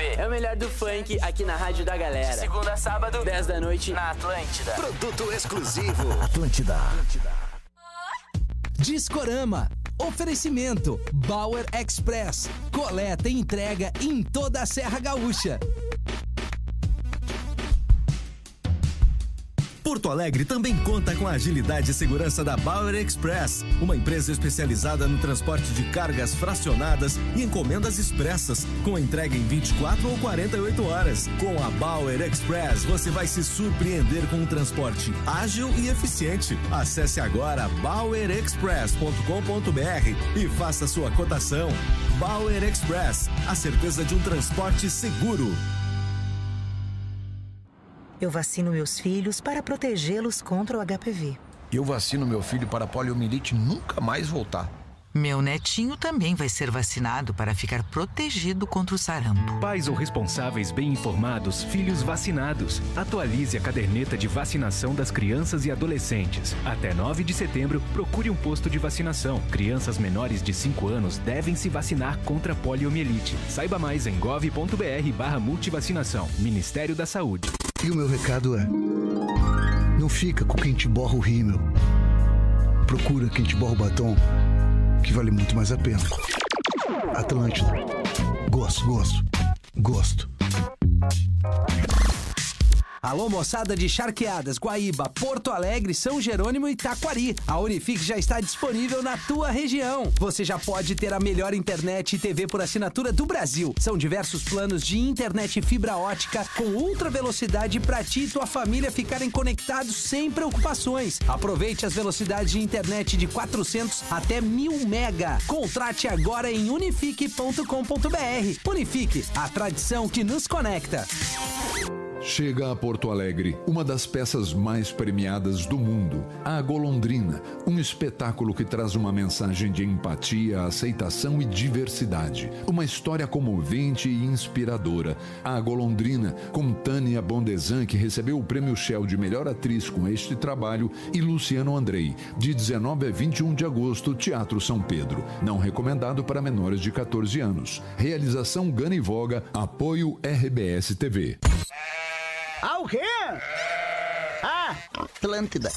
MPB. É o melhor do funk aqui na Rádio da Galera. De segunda a sábado, 10 da noite, na Atlântida. Produto exclusivo. Atlântida. Discorama. Oferecimento Bauer Express. Coleta e entrega em toda a Serra Gaúcha. Porto Alegre também conta com a agilidade e segurança da Bauer Express, uma empresa especializada no transporte de cargas fracionadas e encomendas expressas, com entrega em 24 ou 48 horas. Com a Bauer Express, você vai se surpreender com um transporte ágil e eficiente. Acesse agora bauerexpress.com.br e faça sua cotação. Bauer Express, a certeza de um transporte seguro. Eu vacino meus filhos para protegê-los contra o HPV. Eu vacino meu filho para a poliomielite nunca mais voltar. Meu netinho também vai ser vacinado para ficar protegido contra o sarampo. Pais ou responsáveis bem informados, filhos vacinados. Atualize a caderneta de vacinação das crianças e adolescentes. Até 9 de setembro, procure um posto de vacinação. Crianças menores de 5 anos devem se vacinar contra a poliomielite. Saiba mais em gov.br barra multivacinação. Ministério da Saúde. E o meu recado é: não fica com quem te borra o rímel. Procura quem te borra o batom, que vale muito mais a pena. Atlântida. Gosto, gosto, gosto. Alô, moçada de Charqueadas, Guaíba, Porto Alegre, São Jerônimo e Taquari. A Unifique já está disponível na tua região. Você já pode ter a melhor internet e TV por assinatura do Brasil. São diversos planos de internet fibra ótica com ultra velocidade para ti e tua família ficarem conectados sem preocupações. Aproveite as velocidades de internet de 400 até 1000 mega. Contrate agora em unifique.com.br. Unifique, a tradição que nos conecta. Chega a Porto Alegre uma das peças mais premiadas do mundo, a Golondrina, um espetáculo que traz uma mensagem de empatia, aceitação e diversidade. Uma história comovente e inspiradora. A Golondrina, com Tânia Bondesan, que recebeu o prêmio Shell de melhor atriz com este trabalho, e Luciano Andrei, de 19 a 21 de agosto, Teatro São Pedro. Não recomendado para menores de 14 anos. Realização Gana e Voga, apoio RBS TV. Ah, o quê? Ah, Atlântida.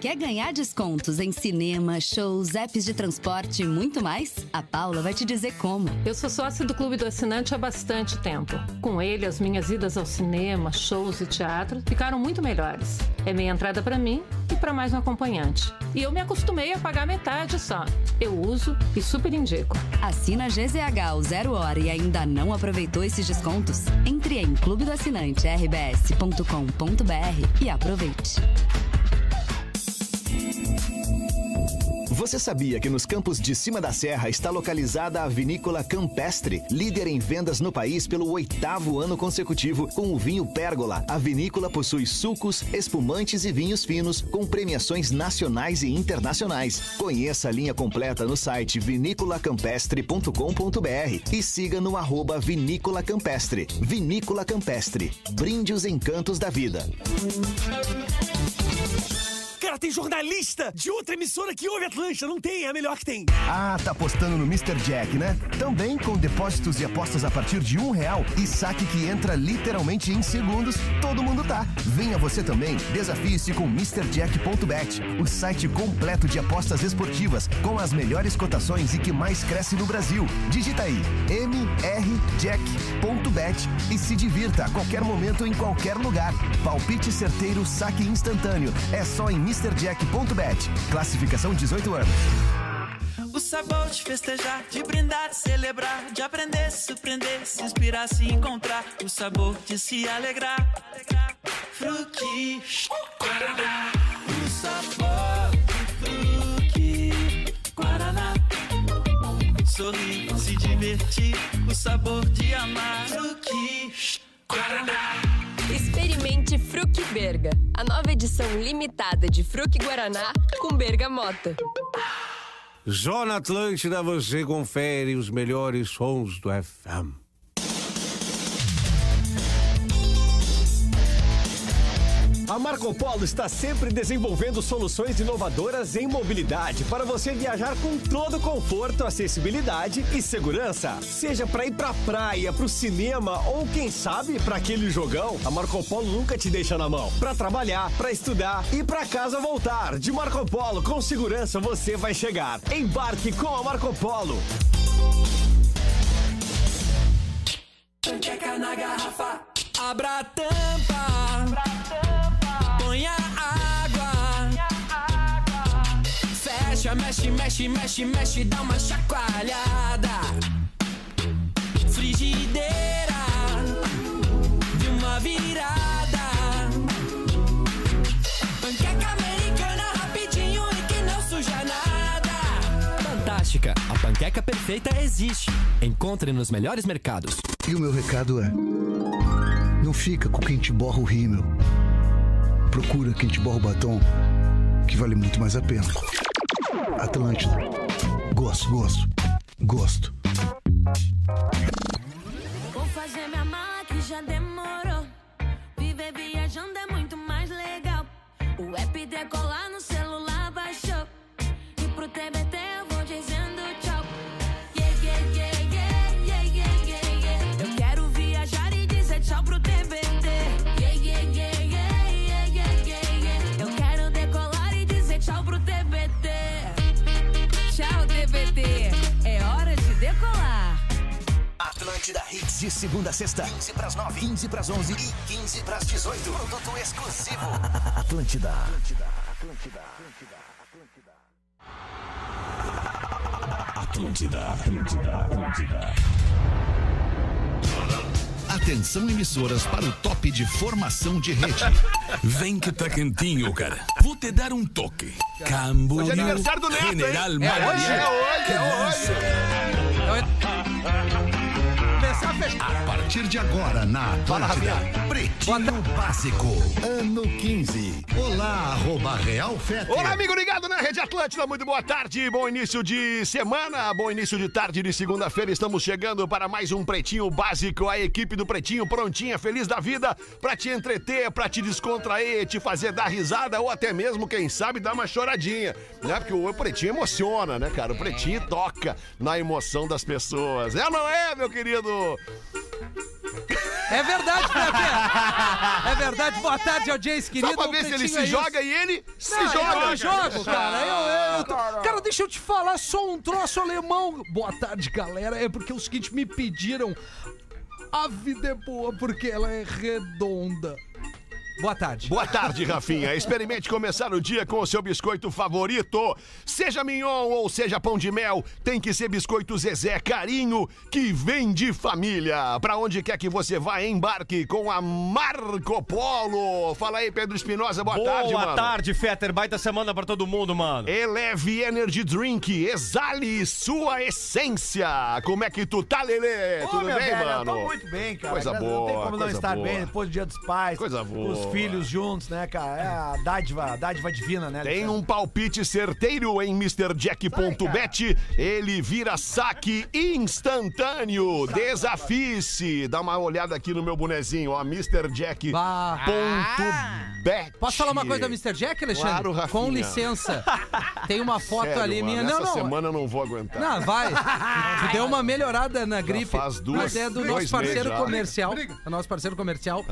Quer ganhar descontos em cinema, shows, apps de transporte e muito mais? A Paula vai te dizer como. Eu sou sócia do Clube do Assinante há bastante tempo. Com ele, as minhas idas ao cinema, shows e teatro ficaram muito melhores. É meia entrada para mim e para mais um acompanhante. E eu me acostumei a pagar metade só. Eu uso e super indico. Assina GZH ao zero hora e ainda não aproveitou esses descontos? Entre em clubedoassinante.rbs.com.br e aproveite. Você sabia que nos campos de cima da serra está localizada a vinícola Campestre, líder em vendas no país pelo oitavo ano consecutivo com o vinho Pérgola? A vinícola possui sucos, espumantes e vinhos finos com premiações nacionais e internacionais. Conheça a linha completa no site vinícolacampestre.com.br e siga no arroba Vinícola Campestre. Vinícola Campestre. Brinde os encantos da vida. Cara, tem jornalista de outra emissora que ouve Atlântida. Não tem, é a melhor que tem. Ah, tá apostando no Mr. Jack, né? Também com depósitos e apostas a partir de um real e saque que entra literalmente em segundos, todo mundo tá. Venha você também, desafie-se com MrJack.bet, o site completo de apostas esportivas com as melhores cotações e que mais cresce no Brasil. Digita aí, mrjack.bet e se divirta a qualquer momento em qualquer lugar. Palpite certeiro, saque instantâneo. É só em MrJack.bet. Classificação 18 anos. O sabor de festejar, de brindar, de celebrar, de aprender, se surpreender, se inspirar, se encontrar. O sabor de se alegrar. Fruque, Guaraná. O sabor de fruque, Guaraná. Sorrir, se divertir, o sabor de amar. Fruque, Guaraná. Experimente Fruc Berga, a nova edição limitada de Fruc Guaraná com bergamota. Zona Atlântida, você confere os melhores sons do FM. A Marco Polo está sempre desenvolvendo soluções inovadoras em mobilidade para você viajar com todo conforto, acessibilidade e segurança. Seja para ir pra praia, pro cinema ou quem sabe para aquele jogão, a Marco Polo nunca te deixa na mão. Para trabalhar, para estudar e para casa voltar. De Marco Polo com segurança você vai chegar. Embarque com a Marco Polo. Panqueca na garrafa, abra a tampa. Põe a água. Fecha, mexe, mexe, mexe, mexe, dá uma chacoalhada. Frigideira de uma virada. Panqueca americana rapidinho e que não suja nada. Fantástica, a panqueca perfeita existe. Encontre nos melhores mercados. E o meu recado é: não fica com quem te borra o rímel. Procura quem te borra o batom, que vale muito mais a pena. Atlântida. Gosto, gosto, gosto. Vou fazer minha mala que já demorou. Viver viajando é muito mais legal. O app decolar no celular baixou. E pro TBT de segunda a sexta. 15 pras 9, 15 pras 11 e 15 pras 18. Produto exclusivo. Atlântida. Atlântida. Atlântida. Atlântida, Atlântida, Atlântida. Atenção emissoras para o top de formação de rede. Vem que tá quentinho, cara. Vou te dar um toque. Camboriú, Hoje é aniversário do Neto, hein? General É Mariano. hoje, é hoje, é hoje. A partir de agora, na Atlântida, Pretinho Básico, ano 15. Olá, arroba Real Fete. Olá, amigo ligado na Rede Atlântida, muito boa tarde, bom início de semana, bom início de tarde de segunda-feira. Estamos chegando para mais um Pretinho Básico. A equipe do Pretinho prontinha, feliz da vida, pra te entreter, pra te descontrair, te fazer dar risada ou até mesmo, quem sabe, dar uma choradinha, né? Porque o Pretinho emociona, né, cara? O Pretinho toca na emoção das pessoas. É não é, meu querido? É verdade, Pepe. É verdade. Boa tarde, audiência querida. Só pra ver se ele se é joga e ele se Não, joga. Eu jogo, cara. Eu, eu tô- Cara, deixa eu te falar só um troço alemão. Boa tarde, galera. É porque é o seguinte, me pediram. A vida é boa porque ela é redonda. Boa tarde. Boa tarde, Rafinha. Experimente começar o dia com o seu biscoito favorito. Seja mignon ou seja pão de mel, tem que ser biscoito Zezé Carinho, que vem de família. Pra onde quer que você vá, embarque com a Marco Polo. Fala aí, Pedro Espinosa. Boa, tarde, mano. Boa tarde, Fetter. Baita semana pra todo mundo, mano. Eleve Energy Drink, exale sua essência. Como é que tu tá, Lelê? Ô, Tudo bem, velho, mano? Eu tô muito bem, cara. Coisa Graças- boa. Não tem como não estar boa. bem depois do dia dos pais. Coisa boa. Os filhos juntos, né, cara? É a dádiva, a dádiva divina, né? Tem um palpite certeiro em MrJack.bet. Ele vira saque instantâneo. Desafie-se. Dá uma olhada aqui no meu bonezinho, ó. MrJack.bet. Posso falar uma coisa da Mr. Jack, Alexandre? Claro, Rafinha. Com licença. Tem uma foto Sério, ali mano, minha. Não, não. semana eu não vou aguentar. Não, vai. Tu deu uma melhorada na gripe. faz duas- mas é do nosso parceiro meses já. comercial. O nosso parceiro comercial.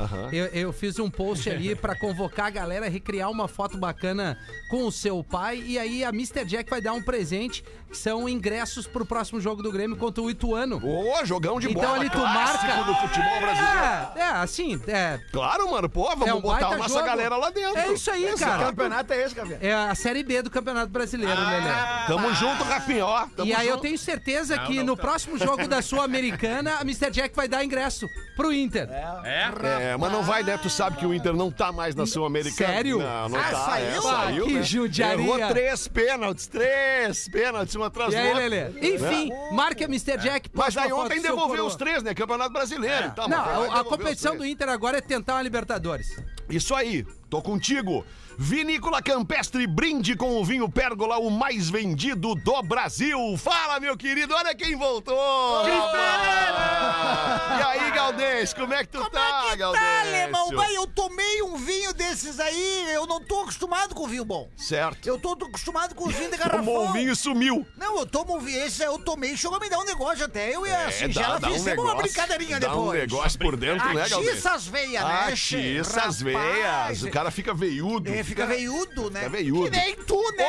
Eu fiz um post ali pra convocar a galera a recriar uma foto bacana com o seu pai. E aí a Mr. Jack vai dar um presente. Que são ingressos pro próximo jogo do Grêmio contra o Ituano. Ô, jogão de então bola, ali tu marca. do futebol brasileiro. É, é, assim, é. Claro, mano. Pô, vamos É um botar a nossa jogo. galera lá dentro. É isso aí, Exato. cara. Que campeonato é esse, Gavião? É a Série B do Campeonato Brasileiro, Lelê. Tamo junto, Rafinha, ó. Tamo E aí eu junto. tenho certeza Não, que não no tá. próximo jogo da Sul-Americana, a Mr. Jack vai dar ingresso pro Inter. É, mas não vai, né? Tu sabe que o Inter não tá mais na Sul-Americana. Sério? Não, não Ah, tá. saiu? É, Ah, saiu, que né? judiaria. Errou três pênaltis, três pênaltis, uma atrás E aí. Lelê? Enfim, Né? marque a Mr. Jack. Mas aí ontem devolveu os três, né? Campeonato Brasileiro. Tá, mas Não, a- a competição do Inter agora é tentar uma Libertadores. Isso aí, tô contigo. Vinícola Campestre brinde com o vinho Pérgola, o mais vendido do Brasil. Fala, meu querido, olha quem voltou! E aí, Galdês, como é que tu tá, Galdês? Tá, alemão, vai, eu tomei um vinho desses aí, eu não tô acostumado com vinho bom. Certo. Eu tô, tô acostumado com os vinhos de garrafão. Tomou o vinho e sumiu. Não, eu tomo um vinho, esse aí eu tomei, chegou a me dar um negócio até, eu e a É, Singela dá- dá um fizemos uma negócio, brincadeirinha dá depois. um negócio por dentro, né, Galdês? Atiça as veias, né? Atiça as veias. O cara fica veiudo. É, fica veiudo, né? Fica veiudo. Que nem tu, né,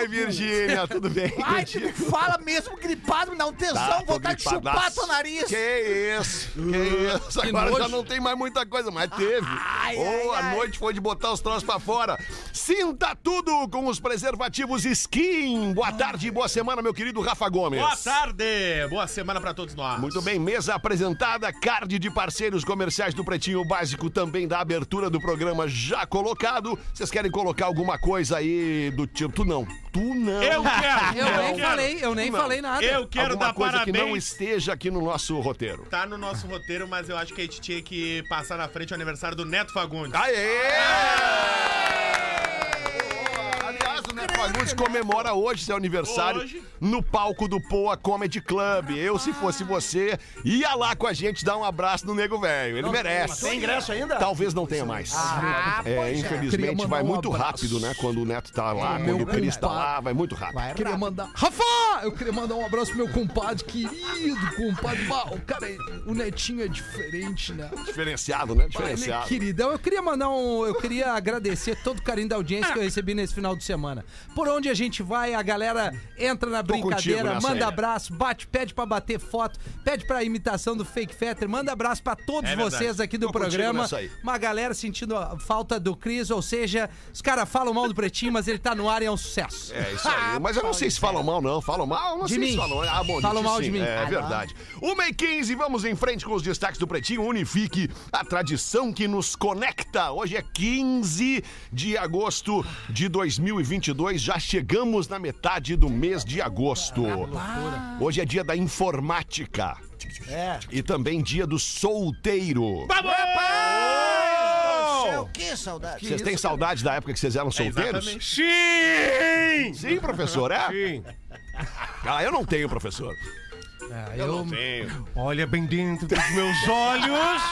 Oi? Virgínia, tudo bem? Ai, tu fala mesmo gripado, me dá um tesão, Tá, vontade de chupar teu nariz. Que isso, que isso. Que Agora já não tem mais muita coisa, mas teve. oh, a noite foi de botar os troços pra fora. Sinta tudo com os preservativos Skin. Boa tarde, boa semana, meu querido Rafa Gomes. Boa tarde! Boa semana pra todos nós. Muito bem, mesa apresentada, card de parceiros comerciais do Pretinho Básico também da abertura do programa já colocado. Vocês querem colocar alguma coisa aí do tipo? Tu não. Tu não. Eu quero! Eu nem quero. falei, eu nem falei nada. Eu quero alguma dar coisa que não parabéns. esteja aqui no nosso roteiro. Tá no nosso roteiro, mas eu acho que a gente tinha que passar na frente o aniversário do Neto Fagundes. Aliás, o Neto Fagundes comemora hoje seu aniversário Hoje. no palco do Poa Comedy Club. Eu, se fosse você, ia lá com a gente dar um abraço no Nego Velho. Ele merece. Tem ingresso ainda? Talvez não tenha mais. Ah, É, pois é. Queria infelizmente mandar vai um muito abraço. rápido, né? Quando o Neto tá lá, É, quando o Cris tá compadre. lá, vai muito rápido. Queria mandar. Rafa! Eu queria mandar um abraço pro meu compadre, querido compadre. Bah, o cara, é- o netinho é diferente, né? Diferenciado, né? Ele é Diferenciado. queridão. Eu queria mandar um. Eu queria agradecer todo o carinho da audiência que eu recebi nesse final de semana. Por onde a gente vai, a galera entra na Tô brincadeira, manda aí. abraço, bate, pede pra bater foto, pede pra imitação do Fake Fetter, manda abraço pra todos É vocês aqui do Tô programa. Uma galera sentindo a falta do Cris, ou seja, os caras falam mal do Pretinho, mas ele tá no ar e é um sucesso. É isso aí. Mas eu não sei se falam mal, não. Falam mal? Não De sei se mim. falam. Ah, bom, Falam de mal de sim. mim. É Ah, verdade. Uma e 15, vamos em frente com os destaques do Pretinho. Unifique a tradição que nos conecta. Hoje é 15 de agosto de 2022. Já chegamos na metade do mês de agosto. Hoje é dia da informática. É. E também dia do solteiro. Céu, que saudade. Vocês têm saudade da época que vocês eram solteiros? Sim! Sim, professor, é? Sim. Ah, eu não tenho, professor. Eu, não tenho. Olha bem dentro dos meus olhos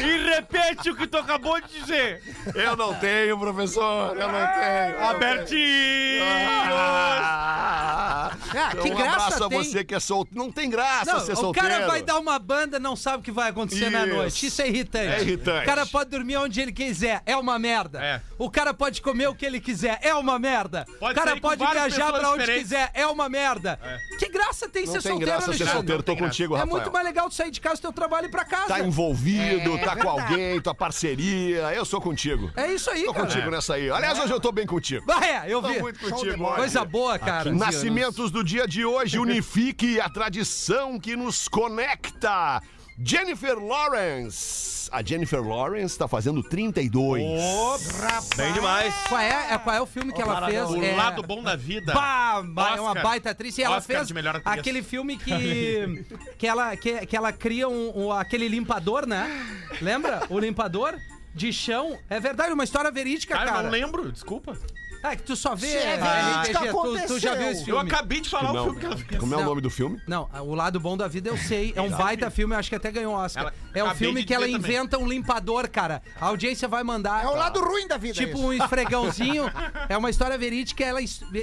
e repete o que tu acabou de dizer. Eu não tenho, professor. Eu não tenho. Abertinho! Ah, Ah, que um graça abraço a tem. você que é solteiro. Não tem graça Não, ser o solteiro. cara vai dar uma banda, não sabe o que vai acontecer na Isso. noite. Isso é irritante. É irritante. O cara pode dormir onde ele quiser, é uma merda. É. O cara pode comer o que ele quiser, é uma merda. Pode o cara pode viajar pra onde diferentes. quiser, é uma merda. Que graça tem Não ser tem solteiro, ser Alexandre? solteiro. Tô contigo, É Rafael. muito mais legal tu sair de casa do teu trabalho e ir pra casa. Tá envolvido, É tá com alguém, tua parceria. Eu sou contigo. É isso aí, Tô cara. contigo nessa aí. Aliás, hoje eu tô bem contigo. Ah, é, eu Tô vi. muito Show de contigo. Coisa boa, cara. Nascimentos do dia de hoje, unifique a tradição que nos conecta. Jennifer Lawrence. A Jennifer Lawrence tá fazendo 32. Bem demais. Qual é, é- qual é o filme que ela fez? O É- lado bom da vida. Bah, bah, é uma Oscar. baita atriz. E ela Oscar fez de melhor atriz. aquele filme que, que, ela, que, que ela cria um, um- aquele limpador, né? Lembra? O limpador de chão. É verdade, uma história verídica, Cara, cara. eu não lembro, desculpa. É que tu só vê. Se é é, verídico, RPG, tu, tu já viu esse Eu filme? acabei de falar o filme que ela fez. Como é o nome do filme? Não, o lado bom da vida eu sei. É um baita filme, acho que até ganhou Oscar. Ela- é um filme que ela também. inventa um limpador, cara. A audiência vai mandar. É o lado ruim da vida. Tipo um esfregãozinho. é uma história verídica ela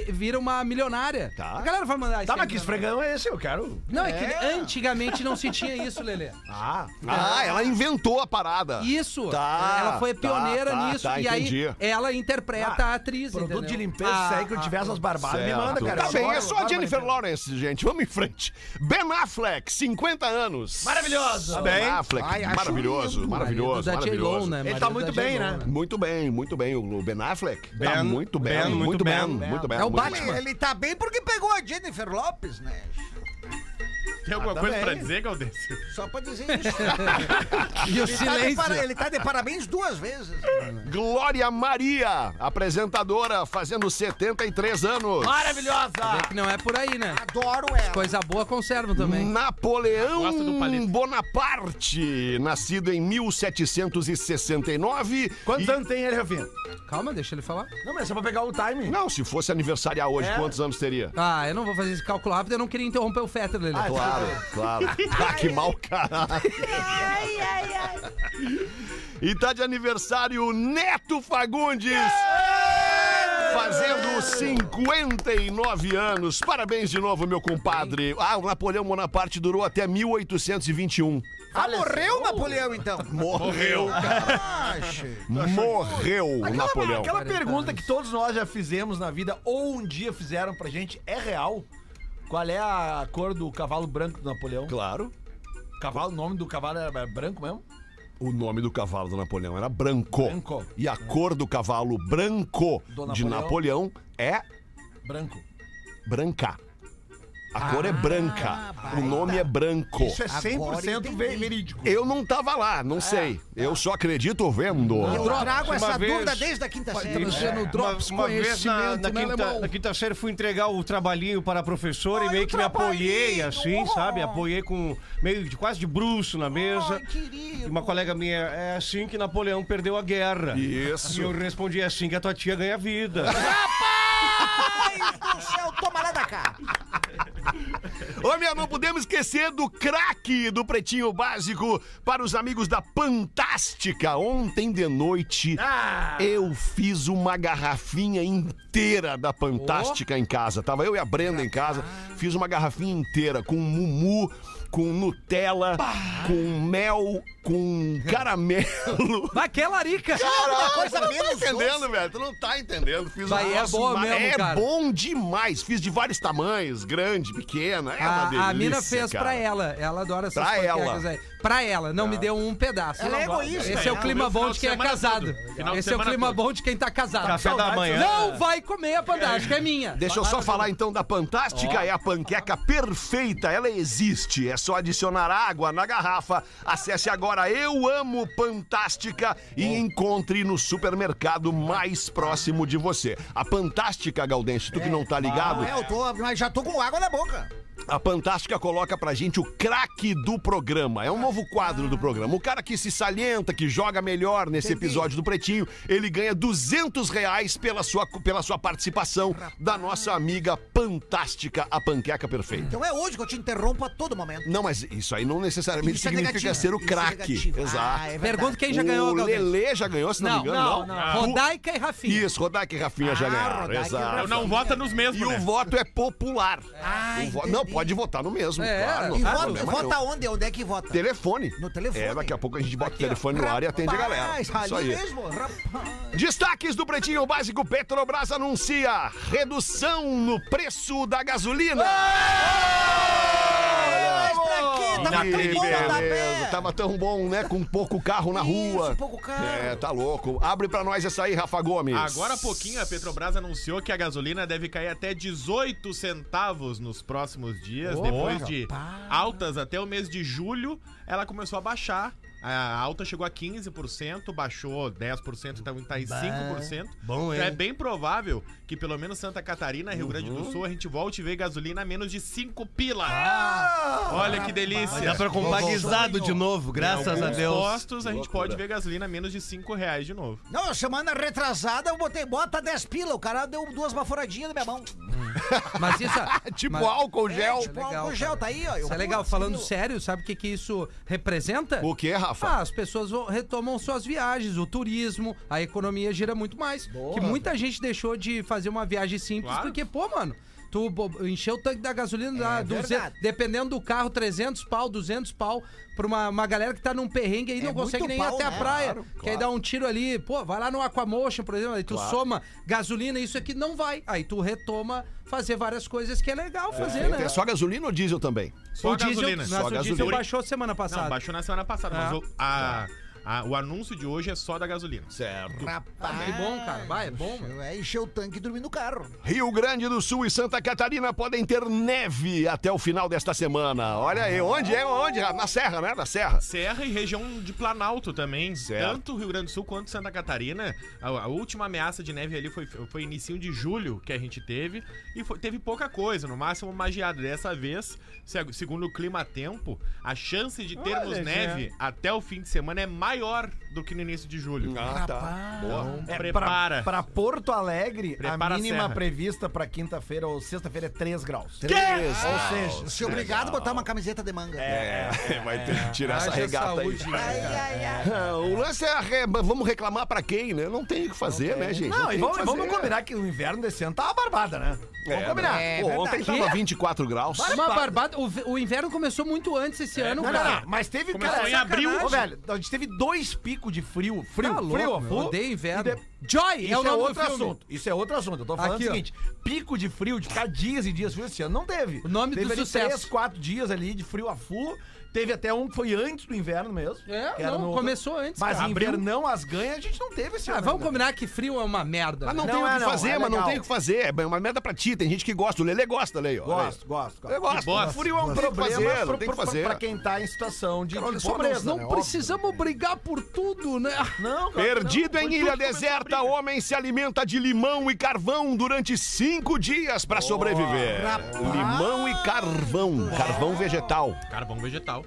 vira uma milionária. Tá. A galera vai mandar isso. Tá, mas que esfregão é esse? Eu quero. Não, é que antigamente não se tinha isso, Lelê. Ah, Ah, ela inventou a parada. Isso. Tá, ela foi tá, pioneira tá, nisso. tá, e entendi. aí ela interpreta a atriz. Produto de limpeza, Ah, aí que eu tiver essas barbadas, me manda, cara. Tá bem, é só a Jennifer. Lawrence, gente. Vamos em frente. Ben Affleck, 50 anos. Maravilhoso. Ben Bem. Affleck, Ai, maravilhoso, lindo. maravilhoso, J-Lo, maravilhoso. né? Ele tá da muito bem, né? Muito bem, muito bem. O Ben Affleck tá Ben, muito bem, Ben, muito, muito bem, bem. muito bem. É o Batman. bem. Ele tá bem porque pegou a Jennifer Lopes, né? Tem alguma Ah, coisa pra dizer, Galdêncio? Só pra dizer isso. E o Ele tá, de silêncio. para- ele tá de parabéns duas vezes. Glória Maria, apresentadora, fazendo 73 anos. Maravilhosa. Vê que não é por aí, né? Adoro ela. Coisa boa conservam também. Napoleão. Bonaparte, nascido em 1769. Quantos E- anos tem ele, Rafinha? Calma, deixa ele falar. Não, mas é só pra pegar o timing. Não, se fosse aniversariar hoje, É? quantos anos teria? Ah, eu não vou fazer esse cálculo rápido, eu não queria interromper o Fetter, Lelê. Ah, Claro, Claro, claro. Ah, que mau caralho. Ai, ai, ai. E tá de aniversário o Neto Fagundes. Fazendo 59 anos. Parabéns de novo, meu compadre. Ah, o Napoleão Bonaparte durou até 1821. Ah, morreu o Napoleão, então? Morreu, cara. Morreu o Aquela, Napoleão. aquela pergunta que todos nós já fizemos na vida, ou um dia fizeram pra gente, é real? Qual é a cor do cavalo branco do Napoleão? Claro. Cavalo, o nome do cavalo era branco mesmo? O nome do cavalo do Napoleão era Branco. Branco. E a cor do cavalo branco Do de Napoleão? Napoleão é Branco. branca. A cor é branca. O nome é branco. Isso é 100% ve- verídico. Eu não tava lá, não sei. Eu só acredito vendo. Eu trago Uma essa vez- dúvida desde a quinta série. Uma, uma vez na, na quinta, na quinta série fui entregar o trabalhinho para a professora e meio que me apoiei assim, sabe? Apoiei com meio de quase de bruxo na mesa. E uma colega minha, é assim que Napoleão perdeu a guerra. Isso. E eu respondi "É assim que a tua tia ganha vida. Ai, do céu, toma lá da cá. Ô, minha, não podemos esquecer do craque do Pretinho Básico para os amigos da Fantástica. Ontem de noite eu fiz uma garrafinha inteira da Fantástica em casa. Tava eu e a Brenda em casa, fiz uma garrafinha inteira com mumu, com Nutella, com mel, com caramelo. Vai que é larica. Caralho, coisa tu não tá entendendo, velho. Tu não tá entendendo. Fiz Vai, é negócio boa ma- mesmo, É cara. bom demais. Fiz de vários tamanhos, grande, pequena. É uma A, delícia, a mina fez cara. pra ela. Ela adora essas Pra panquecas ela. aí. Pra ela, não me deu um pedaço. Ela é egoísta, Esse é o clima bom de quem é casado. Esse é o clima bom de quem tá casado. Café da manhã. Não vai comer a fantástica, é minha. Deixa eu só falar então da Fantástica. É a panqueca perfeita. Ela existe. É só adicionar água na garrafa. Acesse agora Eu Amo Fantástica e encontre no supermercado mais próximo de você. A Fantástica, Gaudêncio, tu que não tá ligado, É, eu tô, mas já tô com água na boca. A Fantástica coloca pra gente o craque do programa. É um novo quadro do programa. O cara que se salienta, que joga melhor nesse episódio do Pretinho, ele ganha 200 reais pela sua, pela sua participação da nossa amiga Fantástica, a Panqueca Perfeita. Então é hoje que eu te interrompo a todo momento. Não, mas isso aí não necessariamente Isso é significa negativo. ser o é craque. negativo. Exato. Ah, é. Pergunta quem já ganhou, O. Lelê já ganhou, se não, Não, me engano, não, não. não. Rodaica e Rafinha. Isso, Rodaica e Rafinha já Ah, ganharam. Rodaica e Exato. Eu não vota nos mesmos, E né? o voto é popular. Ah, O vo-. Não, pode votar no mesmo, É, claro. E vota, problema vota nenhum. onde? Onde é que vota? Telefone. No telefone. É, daqui a pouco a gente bota o telefone no ar e atende a galera. Isso ali aí. mesmo. Destaques do Pretinho Básico Petrobras anuncia redução no preço da gasolina. Pra quê? Tava tão bom beleza, tava tão bom, né? Com pouco carro na rua. Isso, pouco carro. É, tá louco. Abre pra nós essa aí, Rafa Gomes. Agora há pouquinho a Petrobras anunciou que a gasolina deve cair até 18 centavos nos próximos dias. Depois de altas até o mês de julho, ela começou a baixar. A alta chegou a 15%, baixou 10%, então tá em 5%. Bom, então é hein? bem provável que pelo menos Santa Catarina, Rio Grande do Sul, a gente volte a ver gasolina a menos de 5 pila. Olha que delícia. Dá pra comprar guisado de novo, graças a Deus. postos a gente pode ver gasolina a menos de 5 reais de novo. Não, semana retrasada eu botei bota 10 pila. O cara deu duas baforadinhas na minha mão. Mas isso. tipo mas- álcool gel. É, tipo legal, álcool gel, cara. tá aí, ó. Isso é legal. putz, Falando sério, sabe o que, que isso representa? O que, Rafa? Ah, as pessoas vão- retomam suas viagens, o turismo, a economia gira muito mais. que muita gente deixou de fazer uma viagem simples Claro. porque, pô, mano, tu encheu o tanque da gasolina, dá 200, É verdade. dependendo do carro, 300 pau, 200 pau, pra uma, uma galera que tá num perrengue aí É não consegue nem ir pau, até a né? praia. Claro, Que aí dá um tiro ali, pô, vai lá no Aquamotion, por exemplo, aí tu Claro. soma gasolina, isso aqui não vai. Aí tu retoma fazer várias coisas que é legal fazer, né? É só gasolina ou diesel também? Só o diesel, gasolina. nossa, Só o diesel gasolina. baixou semana passada. Não, baixou na semana passada, É. mas o, a- a- o anúncio de hoje é só da gasolina. Certo. Rapaz. Que bom, cara. Vai, é bom, mano. É encher o tanque e dormir no carro. Rio Grande do Sul e Santa Catarina podem ter neve até o final desta semana. Olha aí, onde é? Onde? Na Serra, né? Na Serra. Serra e região de Planalto também. Certo. Tanto Rio Grande do Sul quanto Santa Catarina. A, a última ameaça de neve ali foi, foi início de julho que a gente teve. E foi- teve pouca coisa, no máximo uma geada. Dessa vez, se- segundo o Clima Tempo, a chance de termos Olha, neve até o fim de semana é maior do que no início de julho. Ah, tá. Boa. É, prepara. Pra, pra Porto Alegre, Prepara a mínima serra. prevista pra quinta-feira ou sexta-feira é 3 graus. Três Ou graus. seja, Se obrigado a botar uma camiseta de manga. É, vai ter que tirar essa Haja regata saúde, aí. né, Ah, O lance é, a re- vamos reclamar pra quem, né? Não tem o que fazer, né, gente? Não, tem e vamos, que vamos combinar que o inverno desse ano tá uma barbada, né? Vamos É, combinar. né? Pô, ontem tava 24 graus. Uma barbada. O, ve- o inverno começou muito antes esse ano, Não, não, cara. não, mas teve Começou cara, em abril. Ô, velho, a gente teve dois picos de frio. Frio, Tá frio, louco, a meu, odeio inverno. de- Joy Isso é nome outro assunto. Isso é outro assunto. Eu tô falando Aqui, o ó. seguinte: pico de frio, de ficar dias e dias frio esse ano, não teve. O nome teve do sucesso. três, quatro dias ali de frio a full. Teve até um que foi antes do inverno mesmo. É, que era não, no- começou antes, Mas cara. Abril. invernão, as ganhas, a gente não teve esse Ah, ano. vamos ainda. combinar que frio é uma merda. Mas não, Não tem o é, que não, fazer, é mas não legal. tem o que fazer. É uma merda pra ti. Tem gente que gosta. O Lelê gosta, ó. Gosto, gosto, Ele gosto. gosta. bosta. Frio é um tem que problema fazer, não pro- tem que pro- fazer. pra quem tá em situação de, Cara, de pobreza. Não né? precisamos brigar por tudo, né? Não, que Perdido não. em ilha deserta, homem se alimenta de limão e carvão durante cinco dias pra sobreviver. Limão e carvão. Carvão vegetal. Carvão vegetal.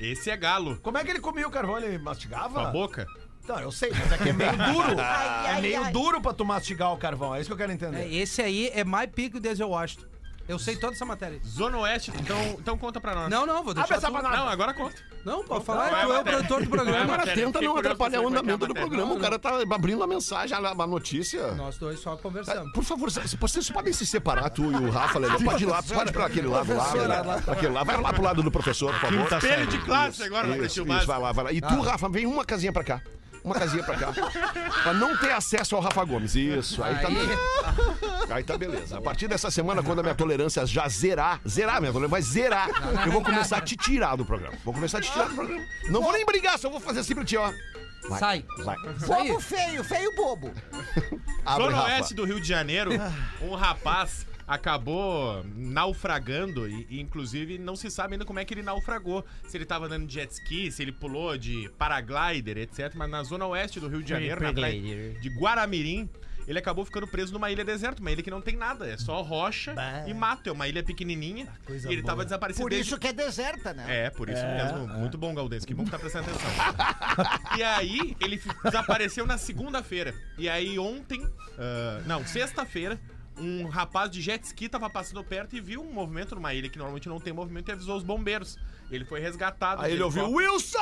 Esse é galo. Como é que ele comia o carvão? Ele mastigava? Com a boca. Não, eu sei, mas é que é meio duro. Ai, é ai, meio ai. duro pra tu mastigar o carvão. É isso que eu quero É, entender. Esse aí é mais pico do Denzel Washington. Eu sei toda essa matéria. Zona Oeste, então, então conta pra nós. Não, não, vou deixar essa tu... pra nós. Não, agora conta. Não, pode falar, Vai, tu é o produtor do Vai, programa. Cara, matéria. tenta não atrapalhar o é é andamento do programa. O cara tá abrindo a mensagem, a a notícia. Nós dois só conversamos. Por favor, vocês podem se separar, tu e o Rafa, Lelê. Pode ir lá, pode ir pra aquele lado lá, Lelê. Pra aquele lá. Vai lá pro lado do professor, por favor. Espelho de classe agora, Isso, isso, vai lá, vai lá. E tu, Rafa, vem uma casinha pra cá. Uma casinha pra cá. pra não ter acesso ao Rafa Gomes. Isso, aí tá Aí. beleza. Aí tá beleza. A partir dessa semana, quando a minha tolerância já zerar, zerar minha tolerância, vai zerar, eu vou começar a te tirar do programa. Vou começar a te tirar do programa. Não vou nem brigar, só vou fazer assim pra ti, ó. Vai, Sai. Vai. Bobo feio, feio bobo. Abre, Zona Rafa. Oeste do Rio de Janeiro, um rapaz acabou naufragando e, e, inclusive não se sabe ainda como é que ele naufragou. Se ele tava andando de jet ski, se ele pulou de paraglider, etc. Mas na zona oeste do Rio de Janeiro, na praia de Guaramirim, ele acabou ficando preso numa ilha deserta, uma ilha que não tem nada, é só rocha e mato, é uma ilha pequenininha. e ele tava desaparecido Por desde isso que é deserta, né? é, por isso mesmo. Muito bom, Galdês. Que bom que tá prestando atenção. e aí, ele desapareceu na segunda-feira. E aí, ontem, ah, não, sexta-feira, um rapaz de jet ski tava passando perto e viu um movimento numa ilha que normalmente não tem movimento e avisou os bombeiros. Ele foi resgatado. Aí ele ouviu. Wilson!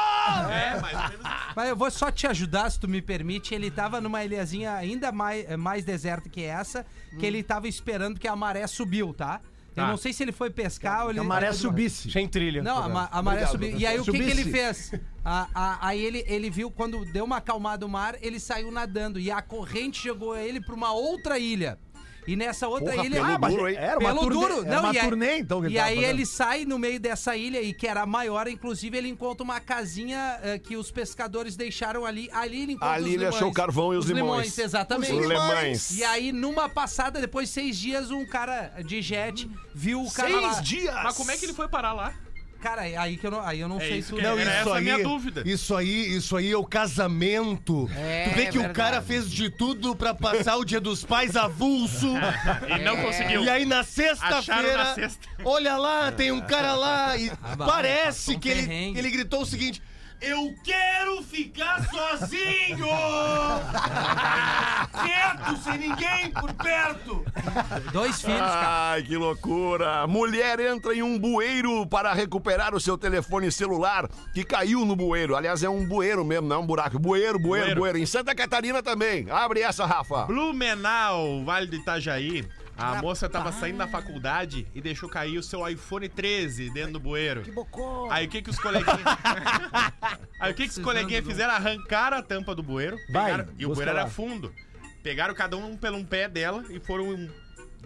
É, mais ou menos isso. Mas eu vou só te ajudar, se tu me permite. Ele tava numa ilhazinha ainda mais, eh, mais deserta que essa, que ele tava esperando que a maré subiu, tá? Eu Tá. não sei se ele foi pescar ou ele... a maré subisse. Sem trilha. Não, a, ma- a maré subiu. E aí o que, que ele fez? A- a- aí ele, ele viu, quando deu uma acalmada o mar, ele saiu nadando. E a corrente jogou ele pra uma outra ilha. E nessa outra Porra, ilha. pelo Ah, mas duro, hein? Era uma pelo turnê, duro. era Não, uma e aí, turnê, então, que ele E tava aí fazendo. ele sai no meio dessa ilha e que era a maior, inclusive ele encontra uma casinha eh, que os pescadores deixaram ali. Ali ele encontra Ali os ele limões. achou o carvão e os limões. exatamente. Os limões. E aí, numa passada, depois de seis dias, um cara de jet viu o cara lá. Seis dias! Mas como é que ele foi parar lá? Cara, aí que eu não, aí eu não É sei isso tudo. que- Não, Era isso essa a aí, minha dúvida. Isso aí, isso aí é o casamento. É, tu vê que o cara fez de tudo pra passar o dia dos pais avulso. E não conseguiu. E aí na sexta-feira, na sexta. olha lá, tem um cara lá e bah, parece um que ele, ele gritou o seguinte: Eu quero ficar sozinho! Quieto, sem ninguém por perto! Dois filhos, cara. Ai, que loucura! Mulher entra em um bueiro para recuperar o seu telefone celular que caiu no bueiro. Aliás, é um bueiro mesmo, não é um buraco. Bueiro, bueiro, Bueiro. bueiro. Em Santa Catarina também. Abre essa, Rafa. Blumenau, Vale do Itajaí. A moça tava saindo da faculdade e deixou cair o seu iPhone 13 dentro do bueiro. Que bocó. Aí o que que os coleguinhas... Aí o que que os coleguinhas fizeram? Arrancaram a tampa do bueiro. Vai, pegaram- e o bueiro era lá. fundo. Pegaram cada um pelo um pé dela e foram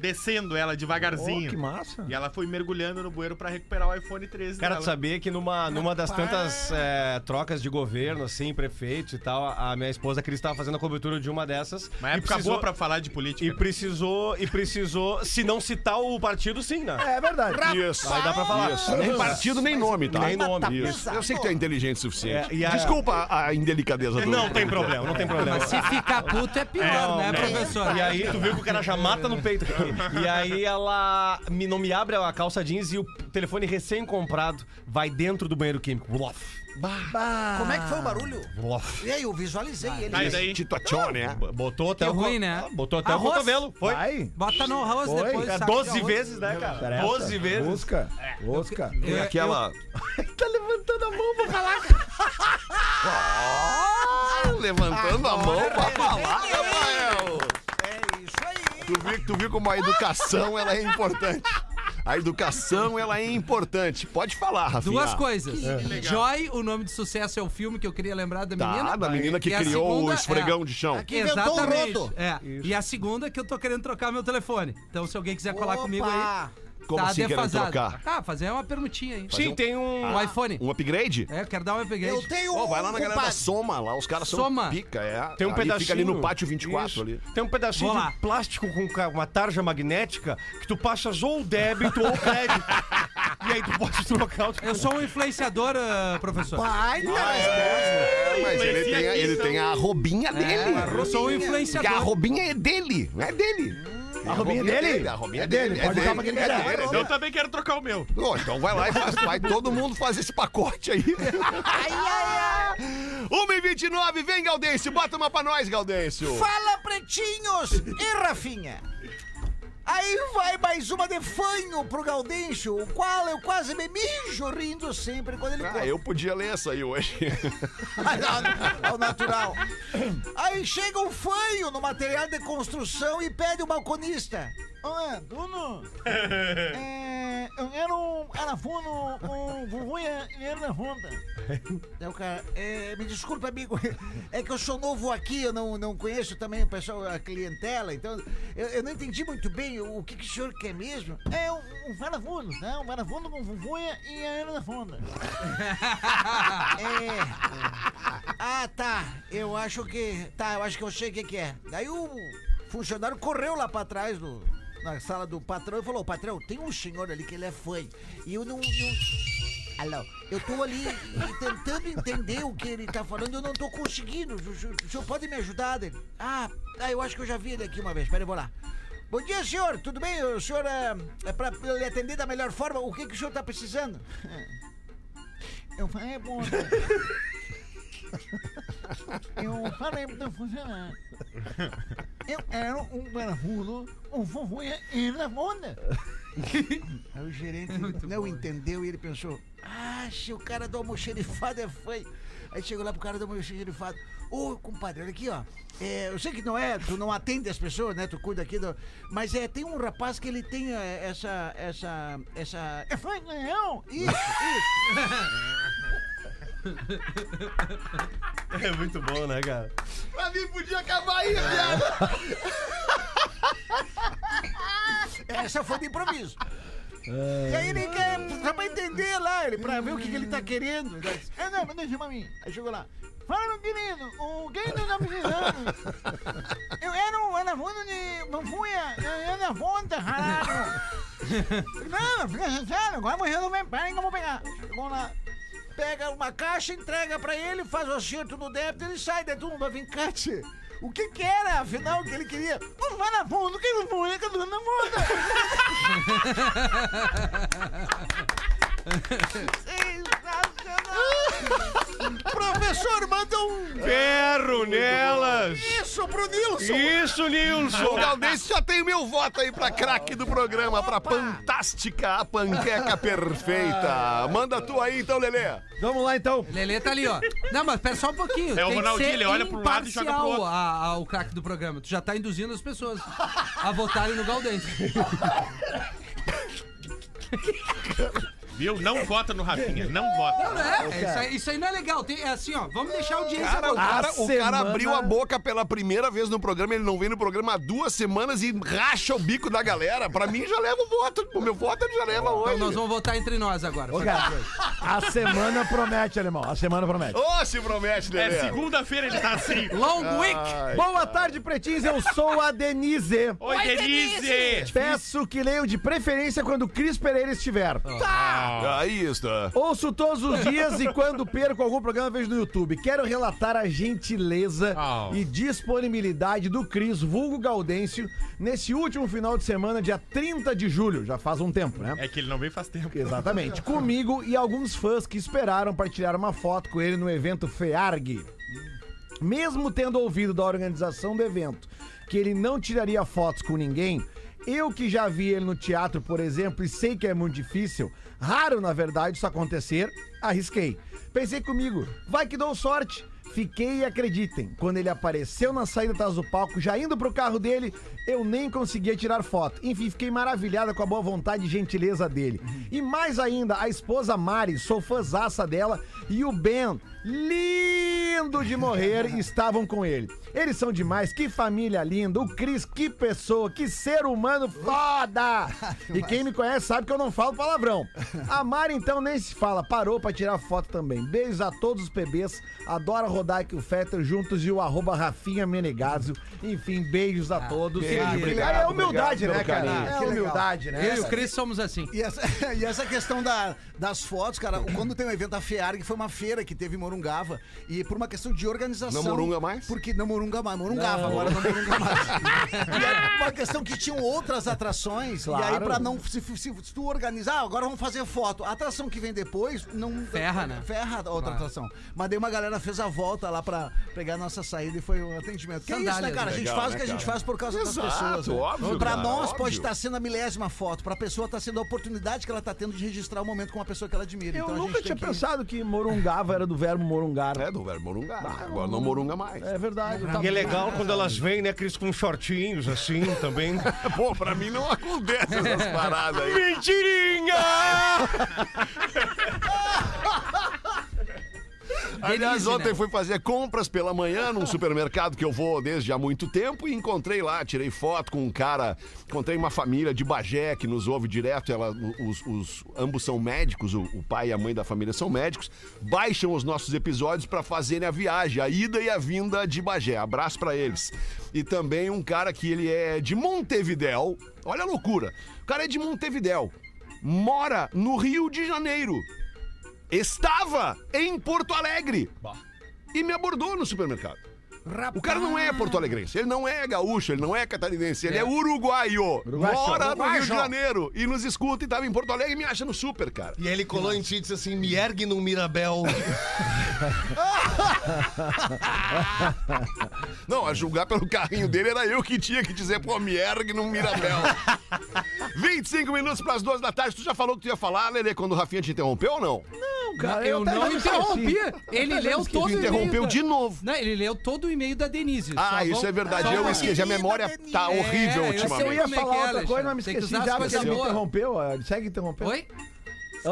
descendo ela devagarzinho. Oh, que massa. E ela foi mergulhando no bueiro pra recuperar o iPhone 13 Cara, tu dela. sabia que numa, numa das tantas é, trocas de governo, assim, prefeitos e tal, a minha esposa Cris estava fazendo a cobertura de uma dessas. Uma e época boa pra falar de política. E precisou, e precisou, se não citar o partido, sim, né? É verdade. Isso. Aí dá pra falar. Isso. Nem partido, nem nome, tá? Nem nome. Isso. Eu sei que tu é inteligente o suficiente. É, e a- Desculpa a, a indelicadeza do... Não tem problema, não tem problema. Mas se ficar puto é pior, né, É, professor? E aí tu viu que o cara já mata no peito. E aí ela me, não me abre a calça jeans e o telefone recém-comprado vai dentro do banheiro químico. Bluff. Bah. Como é que foi o barulho? Bluff. E aí, eu visualizei ele. Aí daí. Tituacione, Botou até Que o ruim, co- né? Botou até Arroz. o cotovelo. Foi. Vai. Bota no arroz Foi. depois. De 12 arroz. vezes, né, cara? Interessa. 12 vezes. Busca, busca. Tem Eu- aquela. Tá levantando a mão pra falar, Ah, levantando a mão pra falar, Rafael. É. Tu viu, tu viu como a educação ela é importante. A educação ela é importante. Pode falar, Rafinha. Duas coisas. Joy, o nome de sucesso é o filme que eu queria lembrar da Tá, menina. da menina que E criou o segunda esfregão é- de chão. Que inventou o Exatamente. É. E a segunda é que eu tô querendo trocar meu telefone. Então, se alguém quiser colar Opa! comigo aí. Como tá assim querendo defasado. trocar? Ah, fazer uma permutinha aí. Sim, tem um. Um iPhone. Um upgrade? É, eu quero dar um upgrade. Eu tenho Ó, vai lá um na galera da. Soma, lá os caras são Soma. pica, é. Tem um Ali pedacinho. Fica ali no pátio 24 Isso. ali. Tem um pedacinho Vou lá. de plástico com uma tarja magnética que tu passas ou o débito ou o crédito. e aí tu pode trocar o Eu sou um influenciador, ah, professor. Pai, É, mas ele tem, a- ele tem a arrobinha dele. É, eu sou um Porque influenciador. a arrobinha é dele, não é dele. A robinha dele? A robinha É é dele, dele. pode é usar pra quem dele, é dele. Eu também quero trocar o meu. Ô, então vai lá e faz, vai todo mundo fazer esse pacote aí. 1h29, vem, Gaudêncio, bota uma pra nós, Gaudêncio. Fala, pretinhos! E Rafinha? Aí vai mais uma de fanho pro Gaudêncio, o qual eu quase me mijo rindo sempre quando ele Ah, eu podia ler essa aí hoje. Ao natural. Aí chega um fanho no material de construção e pede o balconista. Olá, Bruno. É, quero um arafuno com vuvunha e erva ronda. Daí o cara, é, me desculpa, amigo, é que eu sou novo aqui, eu não, não conheço também o pessoal, a clientela, então eu, eu não entendi muito bem o, o que, que o senhor quer mesmo. É um, um varafuno, né? Um varafuno com vuvunha e a erva ronda. É. Ah, tá. Eu acho que. Tá, eu acho que eu sei o que, que é. Daí o funcionário correu lá pra trás do, na sala do patrão e falou: Patrão, tem um senhor ali que ele é fã. E eu não. não... Alô, eu tô ali tentando entender o que ele tá falando, eu não tô conseguindo. O senhor, pode me ajudar? Dele? Ah, ah, eu acho que eu já vi ele aqui uma vez. Peraí, eu vou lá. Bom dia, senhor. Tudo bem? O senhor é, é pra lhe atender da melhor forma. O que, que o senhor tá precisando? Eu falei, é bom. Eu falei pro funcionário. Eu era um parafuso, um fofuia e na onda. Aí o gerente não entendeu e ele pensou: Ah, se o cara do almoxerifado é feio. Aí chegou lá pro cara do almoxerifado: Ô, compadre, olha aqui, ó. É, eu sei que não é, tu não atende as pessoas, né? Tu cuida aqui do. Mas é, tem um rapaz que ele tem é, essa. essa. essa. É feio, não? Isso, isso. É muito bom, né, cara? pra mim podia acabar aí, viado. Essa foi de improviso. E aí ele quer, só pra entender lá, ele, pra ver o que, que ele tá querendo. Ele disse, É, não, mas deixa pra mim. Aí chegou lá. Fala, meu querido, o que tu tá precisando? Eu era um anafundo de bambuia, eu era na ponta, ralado. Não, fica sincero, agora morreu não vem, pera aí que eu vou pegar. Chegou lá, pega uma caixa, entrega pra ele, faz o acerto no débito, ele sai, todo mundo vai vir, Cate. O que que era, afinal, que ele queria? Na bunda, que não foi, que na bunda. Professor, manda um Ferro nelas! Isso pro Nilson! Isso, Nilson! O Galdêncio já tem meu voto aí pra craque do programa, pra fantástica a panqueca perfeita. Manda tu aí então, Lelê. Vamos lá então. Lelê tá ali, ó. Não, mas pera só um pouquinho. É o Ronaldinho, ele olha um lado e joga pro outro. a- a- o craque do programa. Tu já tá induzindo as pessoas a votarem no Galdêncio. Viu? Não vota no Rafinha. Não vota. Não, não é. é isso, aí, isso aí não é legal. Tem, é assim, ó. Vamos deixar a audiência Cara, o votar. cara, o cara abriu a boca pela primeira vez no programa, ele não vem no programa há duas semanas e racha o bico da galera. Pra mim já leva o voto. O meu voto ele já leva hoje. Então nós vamos votar entre nós agora. Ô, cara, a semana promete, alemão. A semana promete. Ô, se promete, Lelê. É segunda-feira ele tá assim. Long week. Boa tarde, pretinhos. Eu sou a Denise. Oi, Denise! Peço que leiam de preferência quando o Cris Pereira estiver. Ah, Aí está. Ouço todos os dias e quando perco algum programa vejo no YouTube. Quero relatar a gentileza Oh. e disponibilidade do Cris Vulgo Gaudêncio nesse último final de semana, dia 30 de julho. Já faz um tempo, né? É que ele não vem faz tempo. Exatamente. Comigo e alguns fãs que esperaram para tirar uma foto com ele no evento FEARG. Mesmo tendo ouvido da organização do evento que ele não tiraria fotos com ninguém, eu que já vi ele no teatro, por exemplo, e sei que é muito difícil, raro na verdade isso acontecer, arrisquei. Pensei comigo, vai que dou sorte. Fiquei e acreditem, quando ele apareceu na saída atrás do palco, já indo pro carro dele, eu nem conseguia tirar foto. Enfim, fiquei maravilhada com a boa vontade e gentileza dele. E mais ainda, a esposa Mari, sou fãzaça dela, e o Ben, lindo de morrer, estavam com ele. Eles são demais, que família linda. O Cris, que pessoa, que ser humano foda! E quem me conhece sabe que eu não falo palavrão. A Mari, então, nem se fala, parou pra tirar foto também. Beijos a todos os PBs, adora rodar aqui o Fetter juntos e o arroba Rafinha Menegazio. Enfim, beijos a todos. beijo, E- obrigado, é humildade, obrigado né, cara? carinho. É humildade, né? Eu e o Cris somos assim. E essa, e essa questão da- das fotos, cara, quando tem o evento da FEARG, foi uma feira que teve em Morungava, e por uma questão de organização. Não morunga mais? Porque não morunga mais, morungava, agora não morunga mais. e era uma questão que tinham outras atrações, e aí Claro. pra não, se, se- se tu organizar, ah, agora vamos fazer foto. A atração que vem depois, não... Ferra, né? Ferra a outra atração. Mas daí uma galera fez a volta lá pra pegar a nossa saída e foi um atendimento. Que é isso, né, cara? A gente legal, faz né, o que a gente cara? faz por causa Exato, das pessoas. né? óbvio, pra cara, nós óbvio. pode estar sendo a milésima foto, pra pessoa tá sendo a oportunidade que ela tá tendo de registrar o momento com uma pessoa que ela admira. Eu então a nunca gente tinha que... pensado que morungava era do verbo morungar. É do verbo morungar. Agora não morunga mais. É verdade. tá E é legal quando elas vêm, né, Cris, com shortinhos assim também. Pô, pra mim não acontece essas paradas aí. Mentirinha! Aliás, Denise, ontem né? fui fazer compras pela manhã num supermercado que eu vou desde há muito tempo e encontrei lá, tirei foto com um cara, encontrei uma família de Bagé que nos ouve direto, ela, os, os- ambos são médicos, o, o pai e a mãe da família são médicos, baixam os nossos episódios para fazerem a viagem, a ida e a vinda de Bagé. Abraço pra eles. E também um cara que ele é de Montevidéu, olha a loucura, o cara é de Montevidéu, mora no Rio de Janeiro estava em Porto Alegre e me abordou no supermercado. O cara não é porto-alegrense, ele não é gaúcho, ele não é catarinense, ele é, uruguaio. Uruguacho. Mora no Rio de Janeiro e nos escuta e tava em Porto Alegre e me acha no super, cara. E ele colou em ti e disse assim: me ergue num Mirabel. Não, a julgar pelo carrinho dele era eu que tinha que dizer, pô, me ergue num Mirabel. 25 minutos para as duas da tarde. Tu já falou que tu ia falar, Lelê, quando o Rafinha te interrompeu ou não? Não, cara, eu até não interrompi. Ele Eu leu todo o. Interrompeu de novo. Não, ele leu todo o e-mail da Denise. Ah, Só isso vão- é verdade. só Eu esqueci, a memória tá É, horrível eu ultimamente. Eu ia é falar é, outra coisa, mas me esqueci já, porque você me interrompeu. Segue interrompendo. Oi?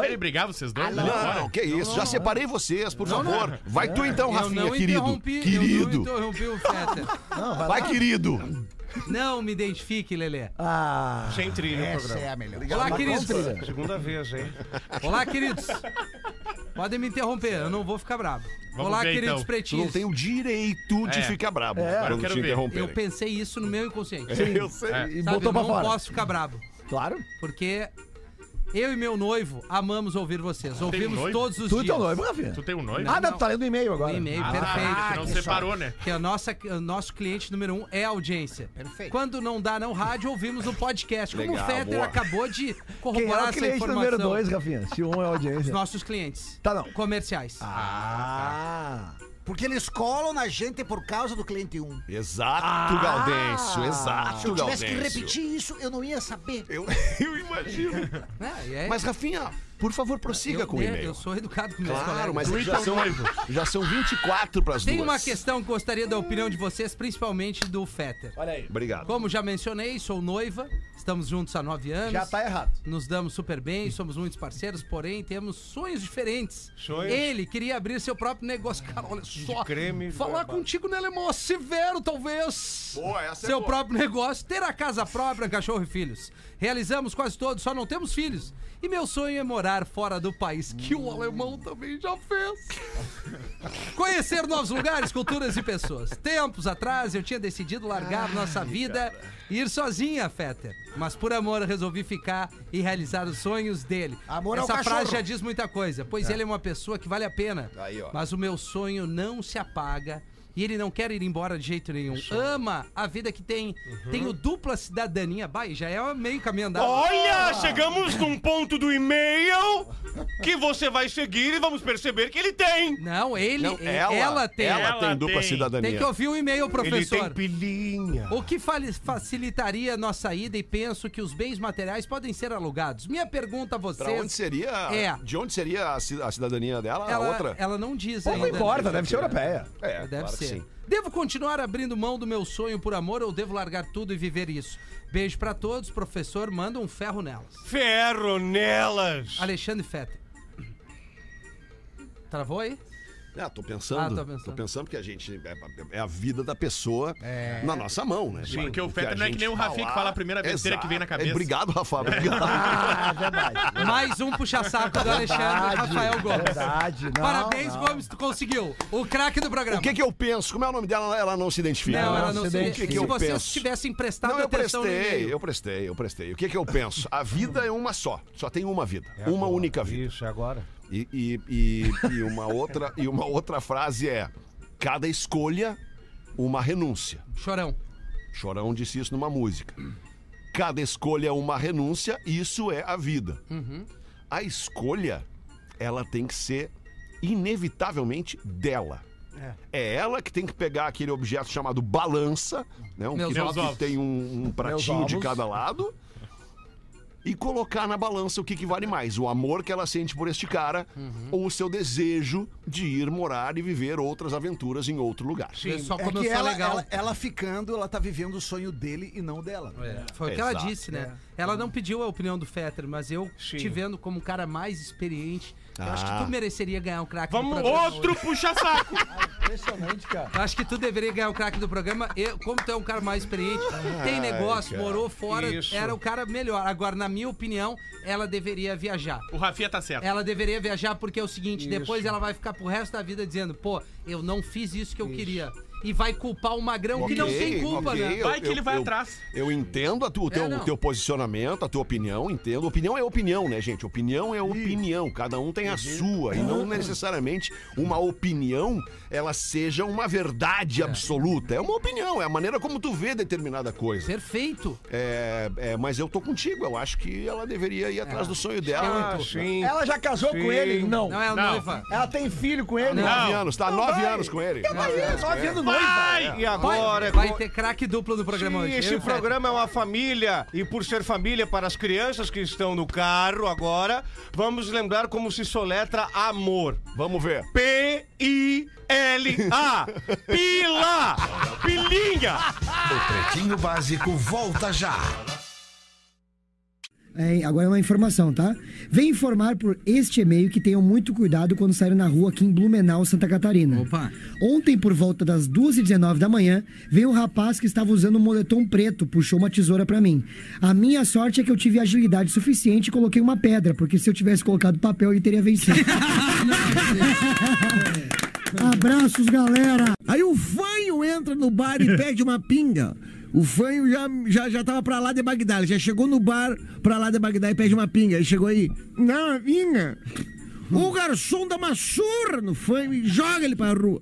Ele brigava vocês dois? Não, fora? não, que isso. Já separei vocês, por Não, favor. não. Vai tu então, Eu Rafinha, não querido. interrompi, eu Querido. não interrompi o Fetter. Não, vai, Vai, lá. querido. Não me identifique, Lelê. Ah. Sem trilha no Essa programa. é a melhor. Olá, Mas queridos. com trilha. Segunda vez, hein? Olá, queridos. Podem me interromper, eu não vou ficar bravo. Vamos Olá, ver, queridos então. Tu pretinhos. não tem o direito de É. ficar brabo É. Agora eu quando quero te ver. interromperem. Eu pensei isso no meu inconsciente. Sim. Eu sei. É. E Sabe, botou pra não fora. posso ficar bravo. Claro. Porque eu e meu noivo amamos ouvir vocês. Ouvimos noivo? todos os Tu e dias. teu noivo, Rafinha. Tu tem um noivo? Ah, Não. não, tá lendo o e-mail agora. E-mail, Ah, perfeito. não Que separou, só- né? Que a nossa, o nosso cliente número um é a audiência. Perfeito. Quando não dá não rádio, ouvimos o podcast. Como Legal, o Fetter boa. acabou de Quem é corroborar o essa cliente informação. número dois, Rafinha? Se um é a Os audiência. nossos clientes. Tá, não. Comerciais. Ah. Porque eles colam na gente por causa do cliente 1. Exato, Ah. Gaudêncio. Exato, Se eu tivesse que repetir isso, eu não ia saber. Eu, eu imagino. É, e é- Mas, Rafinha, por favor, prossiga eu, com o e-mail. Eu sou educado com meus Claro, colegas. mas já são, já são 24 pras Tem duas. uma questão que gostaria da opinião de vocês, principalmente do Fetter. Olha aí. Obrigado. Como já mencionei, sou noiva, estamos juntos há nove anos. Já tá errado. Nos damos super bem, somos muitos parceiros, porém temos sonhos diferentes. Sonhos? Ele queria abrir seu próprio negócio. Cara, olha só. creme, Falar barba. contigo, né, Lemó? Severo, talvez. Boa, essa é Seu boa. próprio negócio, ter a casa própria, cachorro e filhos. Realizamos quase todos, só não temos filhos. E meu sonho é morar morar fora do país, que o alemão também já fez. Conhecer novos lugares, culturas e pessoas. Tempos atrás eu tinha decidido largar nossa vida e ir sozinha, Fetter. Mas por amor resolvi ficar e realizar os sonhos dele. Amor ao Essa frase cachorro. já diz muita coisa, pois É. ele é uma pessoa que vale a pena. Aí. Mas o meu sonho não se apaga. E ele não quer ir embora de jeito nenhum. Ama a vida que tem. Uhum. Tem o dupla cidadania. Bah, já é meio caminho andado. Olha, chegamos num ponto do e-mail que você vai seguir e vamos perceber que ele tem. Não, ele, Não, ela- ela, tem. ela tem dupla cidadania. Tem que ouvir o e-mail, professor. Ele tem pilinha. O que facilitaria nossa ida e penso que os bens materiais podem ser alugados. Minha pergunta a vocês. Pra onde seria? É. De onde seria a ci- a cidadania dela? a Ela, outra? ela não diz Pô, não ainda. importa, deve ser europeia. É, Deve claro ser. Sim. Devo continuar abrindo mão do meu sonho por amor ou devo largar tudo e viver isso? Beijo pra todos, professor, manda um ferro nelas. Ferro nelas. Alexandre Fetter. Travou aí? Ah, tô pensando. Ah, tô tô pensando. pensando. que a gente. É, é a vida da pessoa na nossa mão, né? Sim, porque o Fetter não é que nem o Rafinha que fala a primeira besteira que vem na Exato. cabeça. É, obrigado, Rafa. Obrigado. Ah, verdade. Mais um puxa-saco do Alexandre Rafael Gomes. Verdade, não, Parabéns, não. Gomes, tu conseguiu. O craque do programa. O que que eu penso? Como é o nome dela? Ela não se identifica. Não, ela não se O que identifica. que Se vocês penso? tivessem prestado Não, eu atenção no prestei, eu prestei, eu prestei. O que que eu penso? A vida é uma só. Só tem uma vida. uma única vida. Isso, é agora. E, e, e, e uma outra, e uma outra frase é: cada escolha, uma renúncia. Chorão. Chorão disse isso numa música. Cada escolha é uma renúncia, isso é a vida. Uhum. A escolha, ela tem que ser inevitavelmente dela. É ela que tem que pegar aquele objeto chamado balança, né? Um que, que tem um, um pratinho de cada lado. E colocar na balança o que, que vale mais: o amor que ela sente por este cara Uhum. ou o seu desejo de ir morar e viver outras aventuras em outro lugar. Sim, só É como eu que ela, legal. ela, ela ficando, ela tá vivendo o sonho dele e não dela. É, Foi o que ela Exato. disse, né? Ela não pediu a opinião do Fetter, mas eu te vendo como um cara mais experiente, eu acho que Ah. tu mereceria ganhar um craque do Vamos, programa. outro puxa-saco. Impressionante, cara. Eu acho que tu deveria ganhar o craque do programa. Eu, como tu é um cara mais experiente, tem negócio, cara. morou fora, Isso. era o cara melhor. Agora, na minha opinião, ela deveria viajar. O Rafinha tá certo. Ela deveria viajar porque é o seguinte, depois ela vai ficar pro resto da vida dizendo, pô, eu não fiz isso que eu queria. E vai culpar o magrão que não tem culpa, ok, né? eu- Vai que ele vai eu- atrás. Eu entendo a tu- o teu, É, não. o teu posicionamento, a tua opinião, entendo. Opinião é opinião, né, gente? Opinião é opinião. Cada um tem a sua. E não necessariamente uma opinião ela seja uma verdade absoluta. É uma opinião, é a maneira como tu vê determinada coisa. Perfeito. É, é, mas eu tô contigo. Eu acho que ela deveria ir atrás do sonho dela. Ah, sim. Ela já casou com ele? Não. Não é a Não. noiva. Ela tem filho com ele? Nove Não. anos, tá? Não Nove vai. anos com ele. Nove anos, nove anos. Vai! E agora? Vai ter craque duplo no programa Sim, hoje. Eu esse programa é uma família e por ser família para as crianças que estão no carro agora, vamos lembrar como se soletra amor. Vamos ver. P-I-L-A. Pila! Pilinha! O Pretinho Básico volta já. É, agora é uma informação, tá? Vem informar por este e-mail que tenham muito cuidado quando saírem na rua aqui em Blumenau, Santa Catarina. Opa. Ontem, por volta das 2h19 da manhã, veio um rapaz que estava usando um moletom preto, puxou uma tesoura pra mim. A minha sorte é que eu tive agilidade suficiente e coloquei uma pedra, porque se eu tivesse colocado papel, ele teria vencido. Abraços, galera! Aí o fanho entra no bar e pede uma pinga. O fanho já, já, já tava pra lá de Bagdá. Ele já chegou no bar pra lá de Bagdá e pede uma pinga. Aí chegou aí. Não, pinga. O garçom dá uma surra no fanho e joga ele pra rua.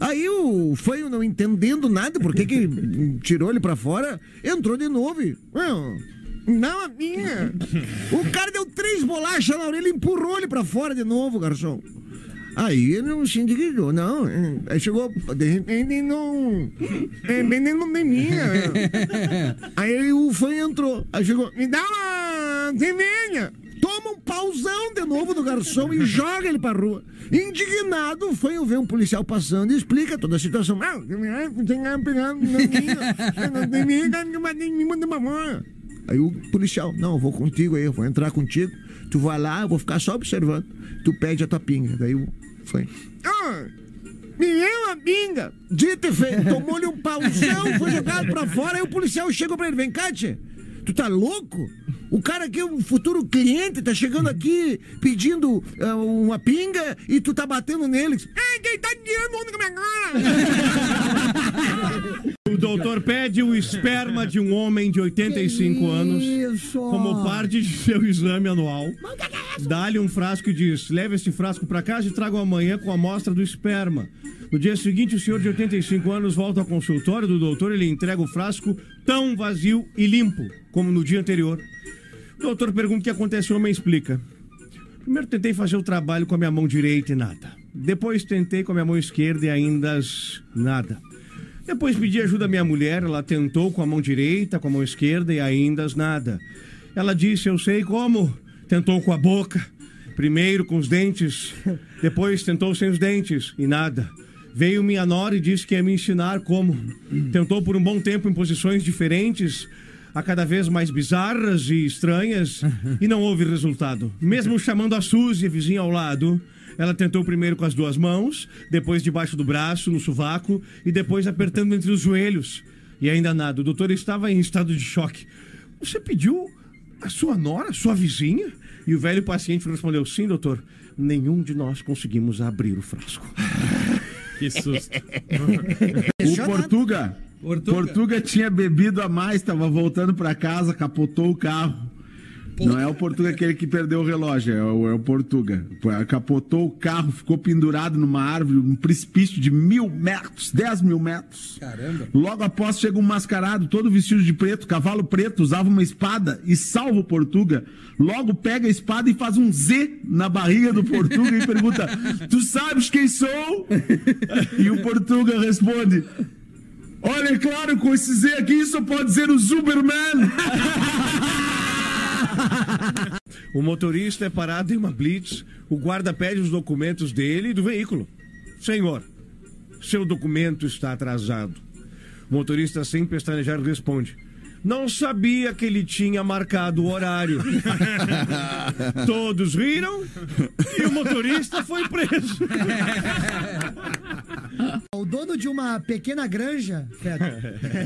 Aí o fanho, não entendendo nada, por que que tirou ele pra fora, entrou de novo e... "Não, Não, a minha. O cara deu três bolachas na orelha e empurrou ele pra fora de novo, garçom. Aí ele não se indignou, não. Aí chegou, de repente, não. É bem dentro de mim. é. Aí o fã entrou. Aí chegou, me dá uma cerveja. Toma um pauzão de novo do garçom e joga ele pra rua. Indignado, o fã vê um policial passando e explica toda a situação. Não, tem não tem mamãe. Aí o policial, não, eu vou contigo aí, eu vou entrar contigo. Tu vai lá, eu vou ficar só observando. Tu pede a tua pinga. Daí o foi. Ah, me deu uma pinga. Dito e feito, tomou-lhe um pauzão, foi jogado pra fora. Aí o policial chegou pra ele: vem cá, tia. Tu tá louco? O cara que é um futuro cliente tá chegando aqui pedindo ah, uma pinga e tu tá batendo neles. Ai, quem tá tirando onda com a minha cara? O doutor pede o esperma de um homem de 85 anos como parte de seu exame anual. Dá-lhe um frasco e diz: leve esse frasco para casa e traga amanhã com a amostra do esperma. No dia seguinte, o senhor de 85 anos volta ao consultório do doutor e lhe entrega o frasco tão vazio e limpo como no dia anterior. O doutor pergunta o que acontece, o homem explica. Primeiro tentei fazer o trabalho com a minha mão direita e nada. Depois tentei com a minha mão esquerda e ainda nada. Depois pedi ajuda à minha mulher, ela tentou com a mão direita, com a mão esquerda e ainda nada. Ela disse: Eu sei como. Tentou com a boca, primeiro com os dentes, depois tentou sem os dentes e nada. Veio minha nora e disse que ia me ensinar como. Tentou por um bom tempo em posições diferentes, a cada vez mais bizarras e estranhas, e não houve resultado. Mesmo chamando a Suzy, a vizinha ao lado, ela tentou primeiro com as duas mãos, depois debaixo do braço, no sovaco, e depois apertando entre os joelhos. E ainda nada. O doutor estava em estado de choque. Você pediu a sua nora, sua vizinha? E o velho paciente respondeu: Sim, doutor. Nenhum de nós conseguimos abrir o frasco. Que susto. O Portuga. Portuga. tinha bebido a mais, tava voltando pra casa, capotou o carro. Não é o Portuga aquele que perdeu o relógio, é o, é o Portuga. Capotou o carro, ficou pendurado numa árvore, um precipício de mil metros, dez mil metros. Caramba. Logo após chega um mascarado, todo vestido de preto, cavalo preto, usava uma espada e salva o Portuga. Logo pega a espada e faz um Z na barriga do Portuga e pergunta: Tu sabes quem sou? E o Portuga responde: Olha, é claro, com esse Z aqui só pode dizer o Superman. O motorista é parado em uma blitz, o guarda pede os documentos dele e do veículo. Senhor, seu documento está atrasado. O motorista, sem pestanejar, responde: Não sabia que ele tinha marcado o horário. Todos riram e o motorista foi preso. O dono de uma pequena granja. Pera.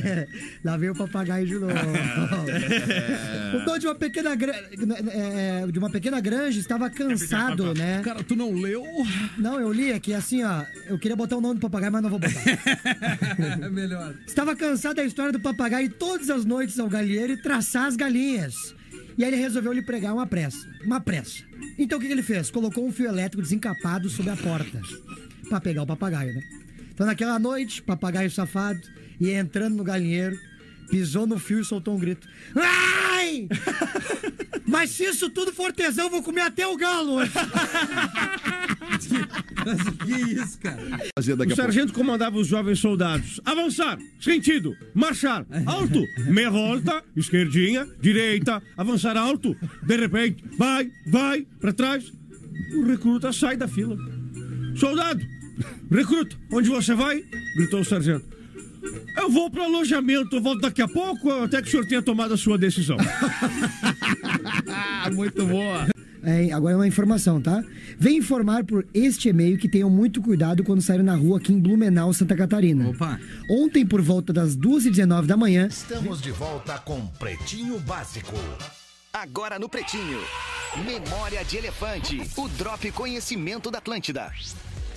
Lá veio o papagaio de novo. O dono de uma pequena granja. de uma pequena granja estava cansado, né? Cara, tu não leu? Não, eu li aqui assim, ó. Eu queria botar o nome do papagaio, mas não vou botar. É melhor. Estava cansado da história do papagaio ir todas as noites ao galinheiro e traçar as galinhas. E aí ele resolveu lhe pregar uma pressa. Uma pressa. Então o que, que ele fez? Colocou um fio elétrico desencapado sobre a porta. Pra pegar o papagaio, né? Então naquela noite, papagaio safado ia entrando no galinheiro, pisou no fio e soltou um grito. Ai! Mas se isso tudo for tesão, eu vou comer até o galo hoje. que isso, cara? O sargento comandava os jovens soldados. Avançar, sentido, marchar, alto, meia volta, esquerdinha, direita, avançar alto. De repente, vai, vai, pra trás. O recruta sai da fila. Soldado, recruta, onde você vai? Gritou o sargento. Eu vou pro alojamento, eu volto daqui a pouco, até que o senhor tenha tomado a sua decisão. Muito boa. É, agora é uma informação, tá? Vem informar por este e-mail que tenham muito cuidado quando saírem na rua aqui em Blumenau, Santa Catarina. Opa. Ontem, por volta das 2h19 da manhã, Estamos de volta com Pretinho Básico. Agora no Pretinho. Memória de Elefante. O Drop Conhecimento da Atlântida.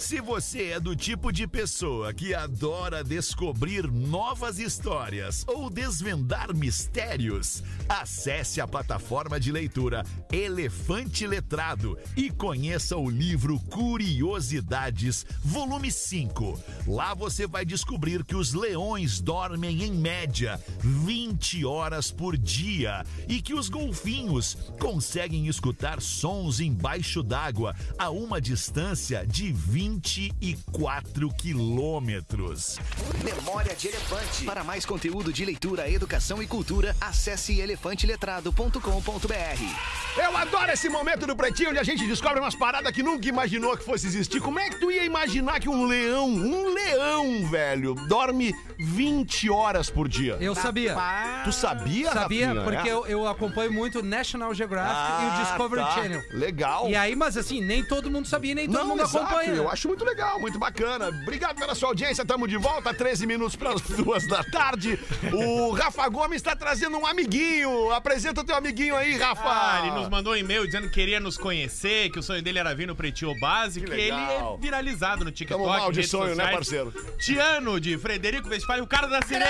Se você é do tipo de pessoa que adora descobrir novas histórias ou desvendar mistérios, acesse a plataforma de leitura Elefante Letrado e conheça o livro Curiosidades, volume 5. Lá você vai descobrir que os leões dormem em média 20 horas por dia e que os golfinhos conseguem escutar sons embaixo d'água a uma distância de 24 quilômetros. Memória de Elefante. Para mais conteúdo de leitura, educação e cultura, acesse elefanteletrado.com.br. Eu adoro esse momento do Pretinho onde a gente descobre umas paradas que nunca imaginou que fosse existir. Como é que tu ia imaginar que um leão, um leão, velho, dorme 20 horas por dia? Eu sabia. Tu sabia, Sabia, Rafinha? porque É? eu, eu acompanho muito o National Geographic e Ah, o Discovery tá. Channel. Legal. E aí, mas assim, nem todo mundo sabia, nem todo Não, mundo exato, acompanha. eu acho muito legal, muito bacana. Obrigado pela sua audiência, tamo de volta, 13 minutos para as duas da tarde. O Rafa Gomes está trazendo um amiguinho. Apresenta o teu amiguinho aí, Rafa. Ah, ele nos mandou um e-mail dizendo que queria nos conhecer, que o sonho dele era vir no Pretinho Básico. Que E ele é viralizado no TikTok. Tamo mal de sonho, né, sociais. parceiro? Tiano, de Frederico Westphalen, o cara da Sirene.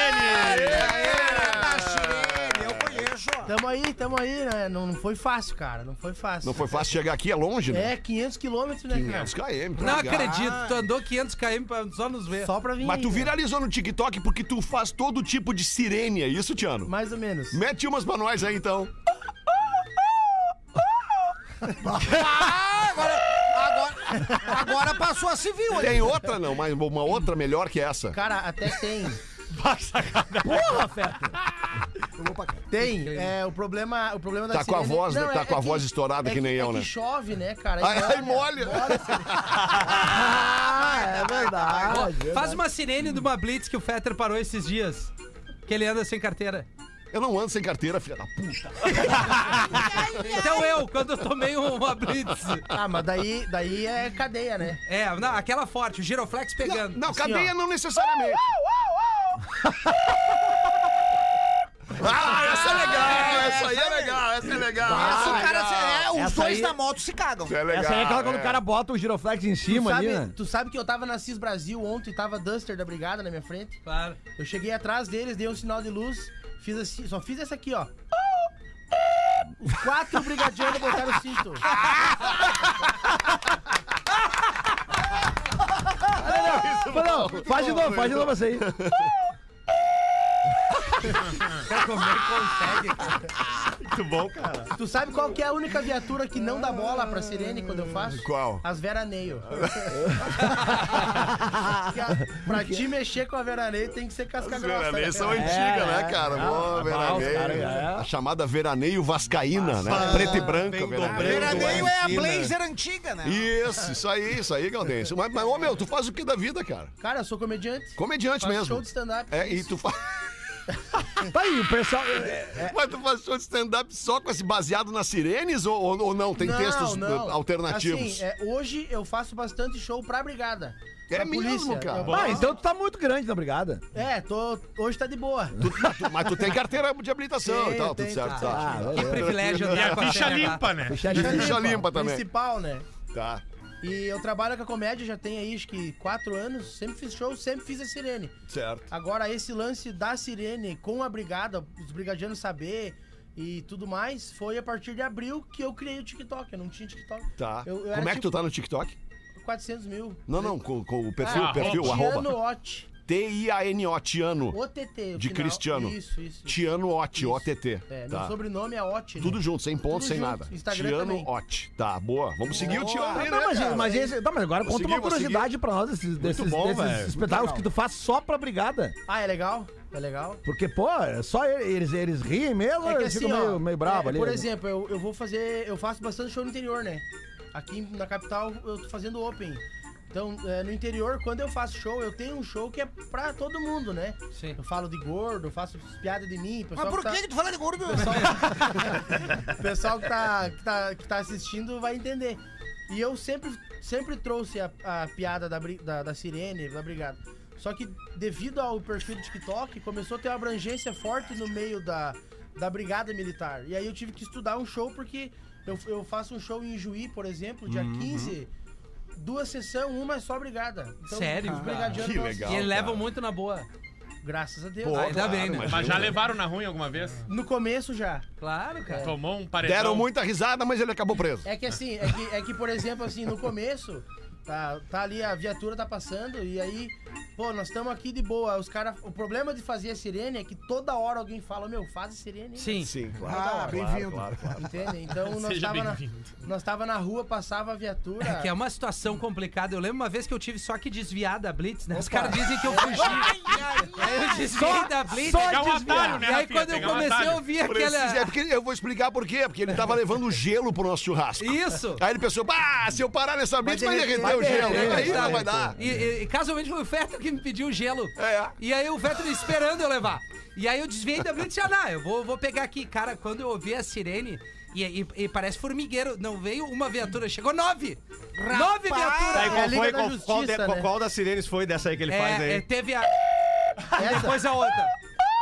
Eu conheço. Tamo aí, tamo aí, né? Não, não foi fácil, cara. Não foi fácil. Não foi fácil chegar aqui, é longe, né? É, 500 quilômetros, né, cara? 500 km. pra Não cá. acredito, tu andou 500 km pra só nos ver. Só pra vir Mas tu aí, né? viralizou no TikTok porque tu faz todo tipo de sirene, é isso, Tiano? Mais ou menos. Mete umas pra nós aí, então. Ah, agora, agora, agora passou a civil. Tem outra, não, mas uma outra melhor que essa. Cara, até tem. Porra, Feta! Tem. É, o problema, o problema da Tá com a sirene- voz, né? Não, Tá é- com a é voz estourada que nem é eu, que né? chove, né, cara? Ai, ai, molha. Ah, é verdade. Faz uma sirene de uma blitz que o Fetter parou esses dias. Que ele anda sem carteira. Eu não ando sem carteira, filha da puta. Então eu, quando eu tomei uma blitz. Ah, mas daí, daí é cadeia, né? É, não, aquela forte, o giroflex pegando. Não, Assim, cadeia ó. não necessariamente. Ah, essa é legal, essa aí é legal, essa é legal. Essa o cara, legal. é, os Essa dois aí- da moto se cagam. Essa é legal. Essa aí é aquela quando o cara bota o giroflex em Tu cima sabe, ali, né? tu sabe que eu tava na CIS Brasil ontem, tava Duster da brigada na minha frente? Claro. Eu cheguei atrás deles, dei um sinal de luz, fiz assim, só fiz essa aqui, ó. Os quatro brigadianos botaram o cinto. Não, não, faz de novo, faz de novo essa aí. Cara, como é que consegue, cara? Muito bom, cara. Tu sabe qual que é a única viatura que não dá bola pra sirene quando eu faço? Qual? As veraneio. pra te mexer com a veraneio tem que ser casca As grossa. veraneias né, são cara? antigas, né, cara? Ah, Boa, os veraneio. caras, é. A chamada veraneio vascaína, né? Preta e branca, bem veraneio. Veraneio é a. Blazer antiga, né? Isso, isso aí, isso aí, Gaudêncio. Mas, mas, ô meu, tu faz o que da vida, cara? Cara, eu sou comediante. Comediante faço mesmo. show de stand-up. É, e tu faz. Tá aí, o pessoal. é, é, Mas tu faz show de stand-up só com esse baseado nas sirenes ou, ou, ou não? Tem Não, textos não. uh, alternativos? Assim, é, hoje eu faço bastante show pra brigada. É mesmo, polícia. cara? Ah, então tu tá muito grande na brigada. É, tô, hoje tá de boa. Tu- mas, tu, mas tu tem carteira de habilitação Tenho, e tal, tenho, tudo certo. tenho. Tá. Ah, Que privilégio E a ficha limpa, né? Ficha ficha limpa também. Principal, né? Tá. E eu trabalho com a comédia já tem aí acho que quatro anos. Sempre fiz show, sempre fiz a sirene. Certo. Agora, esse lance da sirene com a brigada, os brigadianos saber e tudo mais, foi a partir de abril que eu criei o TikTok. Eu não tinha TikTok. Tá. Eu- eu Como é que tipo- tu tá no TikTok? 400 mil. Não, não, com, com o perfil, Ah, perfil, Tiano arroba. T-I-A-N-O, Tiano. OTT. o De. Cristiano. Isso, isso. Tiano Ot, O-T-T. É, Tá. meu sobrenome é Ot. né? Tudo junto, sem ponto, sem nada. Instagram Tiano também. Ot. Tá, boa. Vamos seguir o Tiano aí, Não, né, mas, mas, esse, tá, mas agora conta uma curiosidade pra nós desses, desses, bom, desses velho. espetáculos que tu faz só pra brigada. Ah, é legal? É legal? Porque, pô, é só eles, eles riem mesmo, É que eles assim, ficam ó, meio, meio bravo é, ali. Por né? exemplo, eu, eu vou fazer. Eu faço bastante show no interior, né? Aqui na capital eu tô fazendo open. Então, é, no interior, quando eu faço show, eu tenho um show que é pra todo mundo, né? Sim. Eu falo de gordo, faço piada de mim. Mas Pessoal por que tá, que tu fala de gordo? O pessoal que tá, que, tá, que tá assistindo vai entender. E eu sempre, sempre trouxe a, a piada da, da, da sirene, da brigada. Só que devido ao perfil do TikTok, começou a ter uma abrangência forte no meio da, da brigada militar. E aí eu tive que estudar um show porque eu, eu faço um show em Juí, por exemplo, dia Uhum. 15. Duas sessões, uma é só brigada. Então, Sério? os brigadianos Que legal. E eles cara. levam muito na boa. Graças a Deus. Pô, Ainda claro, bem, né? Mas já levaram na ruim alguma vez? No começo já. Claro, cara. Tomou um paredão. Deram muita risada, mas ele acabou preso. É que assim, é que, é que, por exemplo, assim, no começo, tá, tá ali, a viatura tá passando, e aí, pô, nós estamos aqui de boa. Os caras. O problema de fazer a sirene é que toda hora alguém fala, meu, faz a sirene. Sim. Sim, claro. hora. bem-vindo. Claro, claro. Entende? Então nós Seja tava, na, nós tava na rua, passava a viatura. É que é uma situação complicada. Eu lembro uma vez que eu tive só que desviar da Blitz, né? Os caras dizem que eu fugi. Aí eu desviei da Blitz. só Pegar um atalho, né, E aí quando eu comecei atalho. a ouvir Precisa- É aquela... porque eu vou explicar por quê. Porque ele tava levando gelo pro nosso churrasco. Isso. Aí ele pensou, ah, se eu parar nessa blitz vai derreter vai o gelo. Aí não vai dar. E casualmente foi o Fetter que me pediu o gelo. É. E aí o Fetter esperando eu levar. E aí eu desviei da Blitz e disse, ah, não, eu vou, vou pegar aqui. Cara, quando eu ouvi a sirene, E, e- e parece formigueiro. Não veio uma viatura, chegou nove! Nove viaturas! Tá, e É qual, da qual, qual, de- qual- né? qual das sirenes foi dessa aí que ele faz aí? É, é, teve a. E depois a outra.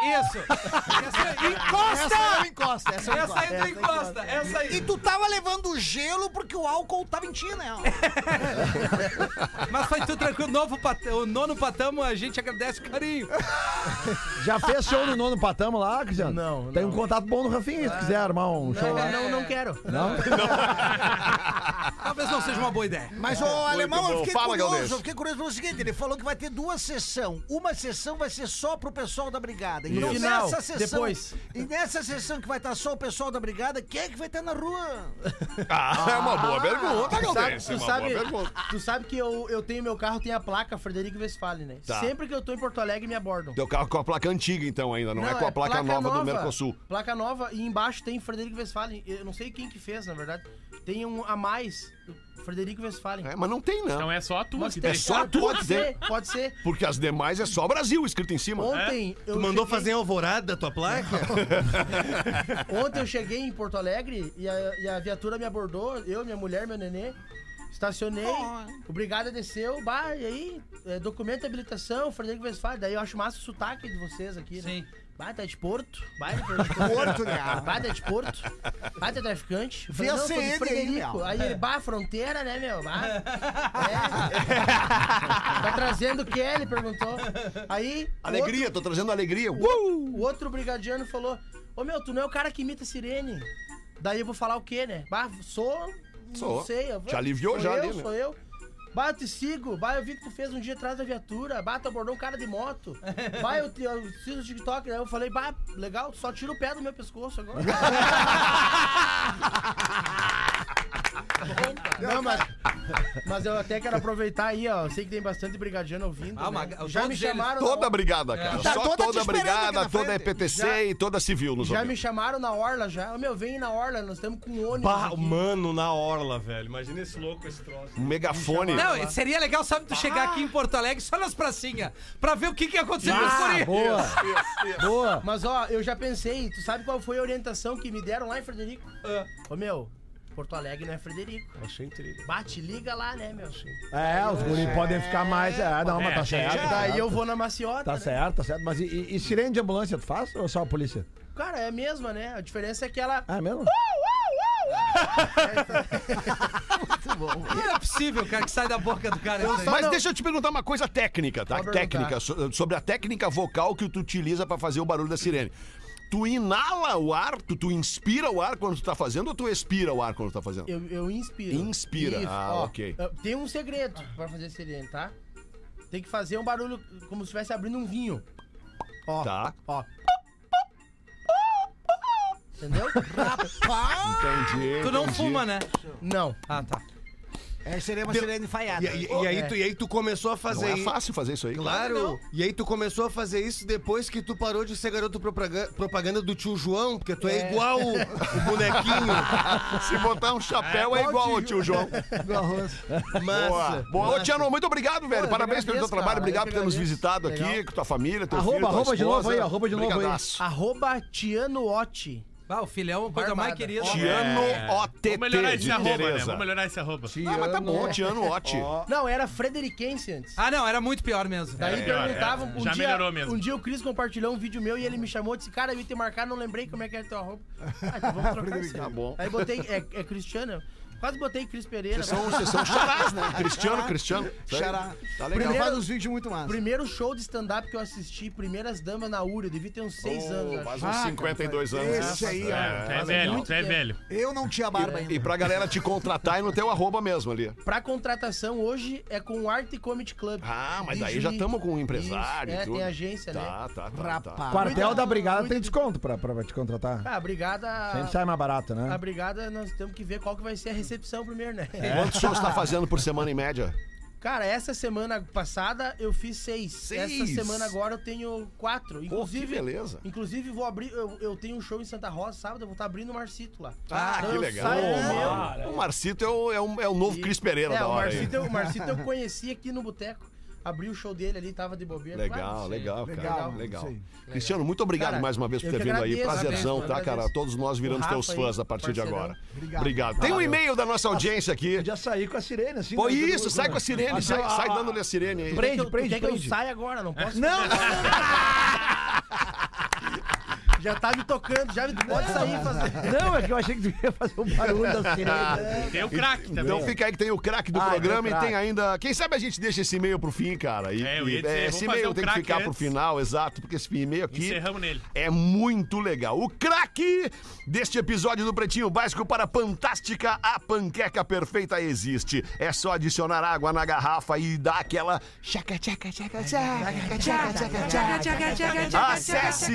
Isso! Essa, encosta! Essa não encosta, essa não Essa aí tu encosta, essa aí. E tu tava levando gelo porque o álcool tava em ti, né? Mas foi tudo tranquilo. Novo pat... O nono patamo, a gente agradece o carinho. Já fez show no nono patamo lá, Cristiano? Não, Tem um contato bom no Rafinha, se quiser armar um show Não, lá. não, não quero. Não? Talvez não seja uma boa ideia. Mas, ô, Alemão, eu fiquei Fala, curioso. Eu fiquei curioso pelo seguinte: ele falou que vai ter duas sessões. Uma sessão vai ser só pro pessoal da brigada. No final, nessa sessão. depois. E nessa sessão que vai estar só o pessoal da brigada, quem é que vai estar na rua? Ah, é uma boa pergunta, Tu sabe, Galdês. É tu uma sabe, boa pergunta. tu sabe que eu, eu tenho meu carro, tem a placa Frederico Westphalen, né? Tá. Sempre que eu tô em Porto Alegre, me abordam. Teu carro com a placa antiga, então, ainda, não, é com a placa, nova, do Mercosul. Placa nova e embaixo tem Frederico Westphalen. Eu não sei quem que fez, na verdade. Tem um a mais, Frederico Westphalen. É, mas não tem, não. Então é só a tua Mas que tem, É só a tua pode ser, pode ser. Porque as demais é só Brasil escrito em cima. Ontem eu Tu mandou cheguei- fazer em alvorada a tua placa? Ontem eu cheguei em Porto Alegre e a, e a viatura me abordou, eu, minha mulher, meu nenê. Estacionei, o brigada desceu, bah, e aí, é, documento de habilitação, Frederico Westphalen. Daí eu acho massa o sotaque de vocês aqui, né? Sim. Bah, tá de Porto. Bah, de Porto, né? Bah, tá de Porto. Bah, tá traficante. Vê a sou CN aí, meu. Aí ele, bah, fronteira, né, meu? Bah. É. Tá trazendo o que? Ele perguntou. Aí. Alegria, tô trazendo alegria. outro- O outro brigadiano falou: Ô meu, tu não é o cara que imita sirene. Daí eu vou falar o quê, né? Bah, sou. Sou. Não sei. Eu, Te aliviou sou já eu, ali, né? Sou eu. Bah, eu te sigo. Bah, eu vi que tu fez um dia atrás da viatura. Bah, tu abordou um cara de moto. Bah, eu, eu fiz o TikTok. Aí eu falei, bah, legal, só tira o pé do meu pescoço agora. Não, mas, mas eu até quero aproveitar aí, ó. Eu sei que tem bastante brigadiano ouvindo. Ah, né? mas Já me eles. chamaram. Toda na, brigada, cara. Tá Só toda te toda esperando aqui brigada, na toda frente. EPTC Já- e toda civil nos já ouvindo. me chamaram na Orla já. Ô, meu, vem na Orla, nós estamos com um ônibus. Bah, aqui. mano, na orla, velho. Imagina esse louco, esse troço. Um megafone. Não, seria legal, sabe, tu chegar aqui em Porto Alegre só nas pracinhas, pra ver o que que aconteceu com os Ah, guri. boa. Boa. Mas ó, eu já pensei, tu sabe qual foi a orientação que me deram lá em Frederico? Ô meu, Porto Alegre não é Frederico. Achei incrível. Bate, liga lá, né, meu? É, os guris podem ficar mais. É, não, mas tá É, certo. já- tá Daí certo. eu vou na maciota. Tá né? certo, tá certo. Mas e, e- e sirene de ambulância tu faz ou só a polícia? Cara, é a mesma, né? A diferença é que ela. Ah, é mesmo? Não é possível, cara, que sai da boca do cara. isso aí. Mas não- deixa eu te perguntar uma coisa técnica, tá? Pode Técnica, so- sobre a técnica vocal que tu utiliza pra fazer o barulho da sirene. Tu inala o ar, tu, tu inspira o ar quando tu tá fazendo ou tu expira o ar quando tu tá fazendo? Eu, eu inspiro. Inspira, ah, ó, ok. Tem um segredo pra fazer sirene, tá? Tem que fazer um barulho como se estivesse abrindo um vinho. Ó. Tá. Ó. Entendeu? Entendi. Tu não entendi. fuma, né? Não. Ah, tá. É, seria uma sirene falhada. E, e- e aí, tu, e aí tu começou a fazer. Não é fácil fazer isso aí. Claro. E aí tu começou a fazer isso depois que tu parou de ser garoto propaga- propaganda do tio João, porque tu é, É. igual o, o bonequinho. Se botar um chapéu é igual ao tio João. Massa. Boa. Boa. Ô, Tiano, muito obrigado, velho. Pô, Parabéns pelo teu trabalho. Obrigado por ter nos visitado aqui, Legal. com tua família, teu Arroba, filho, tua arroba de novo esposa. aí, arroba de novo aí. Arroba Tiano Otti. Ah, o filhão é uma coisa Barbada. mais querida. Tiano OTT Vamos melhorar esse arroba, né? Tereza. Vamos melhorar esse arroba. Ah, mas tá bom, Tiano Otti. Não, era Frederiquense antes. Ah, não, era muito pior mesmo. Daí É, perguntavam, é, um já dia, melhorou mesmo. Um dia o Cris compartilhou um vídeo meu e ele me chamou e disse, cara, eu ia te marcar, não lembrei como é que era teu arroba. Ah, então vamos trocar isso. Tá bom. Aí botei, é, é Cristiano, quase botei Cris Pereira. Vocês são, vocês são charás, né? Cristiano, Cristiano. Xará. Tá legal. Primeiro faz uns vídeos muito massa. Primeiro show de stand-up que eu assisti, Primeiras Damas na URI, eu devia ter uns seis anos. acho. Faz uns 52 anos. Esse aí, ó. É, é Mas velho, é velho. Eu não tinha barba E ainda. pra galera te contratar e no teu arroba mesmo ali. Pra contratação hoje é com o Art Comedy Club. Ah, mas daí já estamos com um empresário Isso, e é, tem agência, né? Tá, tá, tá. tá. Rapaz. Quartel Muito- da Brigada muito- tem desconto pra, pra te contratar. Ah, a brigada. Sempre sai mais barato, né? A brigada, nós temos que ver qual que vai ser a recepção primeiro, né? Quantos shows tá fazendo por semana em média? Cara, essa semana passada eu fiz seis. Seis? Essa semana agora eu tenho quatro. Inclusive, que beleza. Inclusive, vou abrir. Eu, eu tenho um show em Santa Rosa sábado, eu vou estar abrindo o Marcito lá. Ah, Então que legal. saio mano, O Marcito é o, é o, é o novo E- Cris Pereira é, da o hora. aí. Marcito, eu- o Marcito eu conheci aqui no boteco. Abri o show dele ali, tava de bobeira. Legal, Ah, legal, cara. Legal, Legal. sei. Cristiano, muito obrigado Cara, mais uma vez por ter vindo aí. Prazerzão, agradeço, tá, cara? Todos nós viramos teus fãs aí, a partir de agora. Obrigado. Obrigado. Tem um e-mail da nossa audiência aqui. Podia sair com a sirene, assim. Pô, né? isso, sai com a sirene, Assim, sai, ó, sai dando-lhe a sirene aí. Prende, prende, tu quer que eu prende. saia agora? Não posso? Não, não, Já tá me tocando, já me pode sair e fazer. Não, é que eu achei que tu ia fazer um barulho da sirene. Tem o craque também. Então fica aí que tem o craque do Ah, programa e tem ainda. Quem sabe a gente deixa esse e-mail pro fim, cara. E, É, eu ia e- dizer, é, esse e-mail tem que ficar pro antes. final, exato, porque esse e-mail aqui Encerramos nele. é muito legal. O craque deste episódio do Pretinho Básico para a Fantástica, a panqueca perfeita existe. É só adicionar água na garrafa e dar aquela. Chaca, chaca, chaca, chaca, chaca, chaca, chaca. Acesse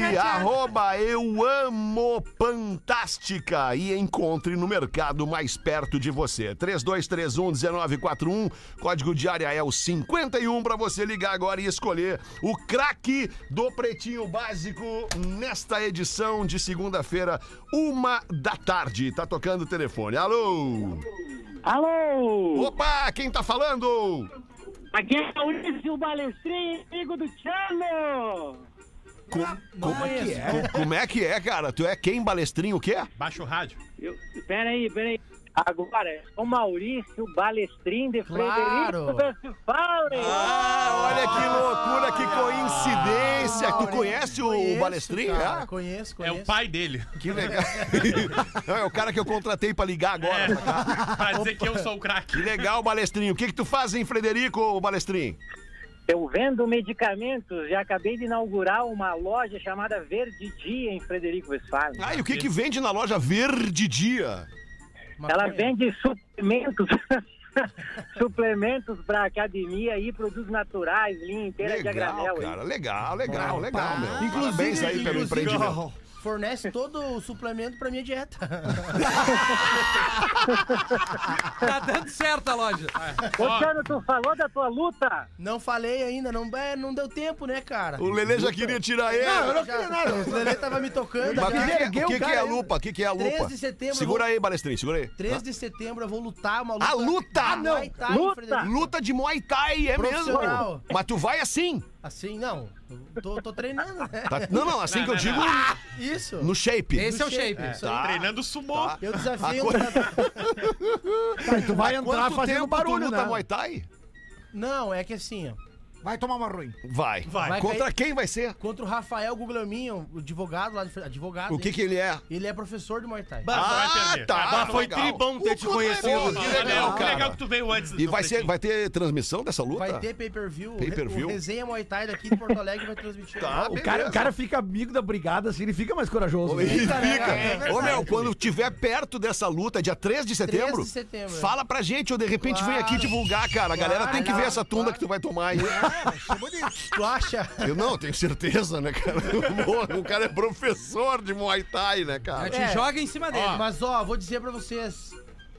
eu amo Fantástica e encontre no mercado mais perto de você. 3231-1941, código de área é o 51 para você ligar agora e escolher o craque do Pretinho Básico nesta edição de segunda-feira, uma da tarde. Tá tocando o telefone. Alô? Alô? Opa, quem tá falando? Aqui é o Ulisses Balestrinho, amigo do Tchano! Como é que é? Como é que é, cara? Tu é quem, balestrinho, o quê? Baixa o rádio. Eu, peraí, peraí. Agora, é o Maurício Balestrin de Claro. Frederico Westphalen. Ah, olha que loucura, que coincidência. tu conhece o Conheço, Balestrinho? cara, É? Conheço, É conheço. o pai dele. Que legal. É o cara que eu contratei pra ligar agora. pra cá. pra dizer que eu sou o craque. Que legal, Balestrinho. O que que tu faz em Frederico, Balestrinho? Eu vendo medicamentos, já acabei de inaugurar uma loja chamada Verde Dia em Frederico Westphalen. Ah, e o que que vende na loja Verde Dia? Ela vende suplementos. suplementos para academia e produtos naturais, linha inteira de Legal, granel. aí. cara. Legal, legal, legal, meu. Inclusive, Parabéns aí pelo empreendimento. Fornece todo o suplemento pra minha dieta. Tá dando certo a loja. Ô, Tchano, tu falou da tua luta? Não falei ainda, não, é, não deu tempo, né, cara? O Lelê já queria tirar ele. Não, eu não queria nada. O Lelê tava me tocando. Mas o que, que é, o que, que é a lupa? O que, que é a 13 lupa? de setembro, Segura vou- aí, Balestrinho, segura aí. 13 de setembro eu vou lutar uma luta. A luta! Ah, não. Muay Thai, Luta! Luta de Muay Thai, é mesmo? Mas tu vai assim? Assim, não. Eu Tô, tô treinando, né? Tá- Não, não, assim Não, que eu não, digo não. Isso. no shape. Esse é o shape. É. Tá. Treinando sumô. Eu desafio. A um tra- Tá, e tu vai entrar Quanto fazendo tempo barulho, tu luta né? Muay Thai? Não, é que assim, ó. Vai tomar uma ruim. Vai. Vai Contra cair- quem vai ser? Contra o Rafael Guglielminho, o advogado lá de Fre- advogado. O que que ele é? Ele é professor de Muay Thai. Ah, tá. Bah, foi legal. tribom ter te conhecido. Que legal, que cara. legal que tu veio antes. E do vai, ser, Pretinho. vai ter transmissão dessa luta? Vai ter pay-per-view. o Pay-per-view? O Resenha Muay Thai daqui de Porto Alegre vai transmitir. Tá, O cara, o cara fica amigo da brigada assim, ele fica mais corajoso. né? Ele Fica, né? fica. É. Ô, meu, quando tiver perto dessa luta, dia 3 de setembro, 13 de setembro, é. fala pra gente, ou de repente vem aqui divulgar, cara. A galera Claro, tem que ver claro, essa tunda claro. que tu vai tomar aí. Tu acha? Eu não, tenho certeza, né, cara? O cara é professor de Muay Thai, né, A cara? gente É. joga em cima dele. Mas ó, vou dizer pra vocês.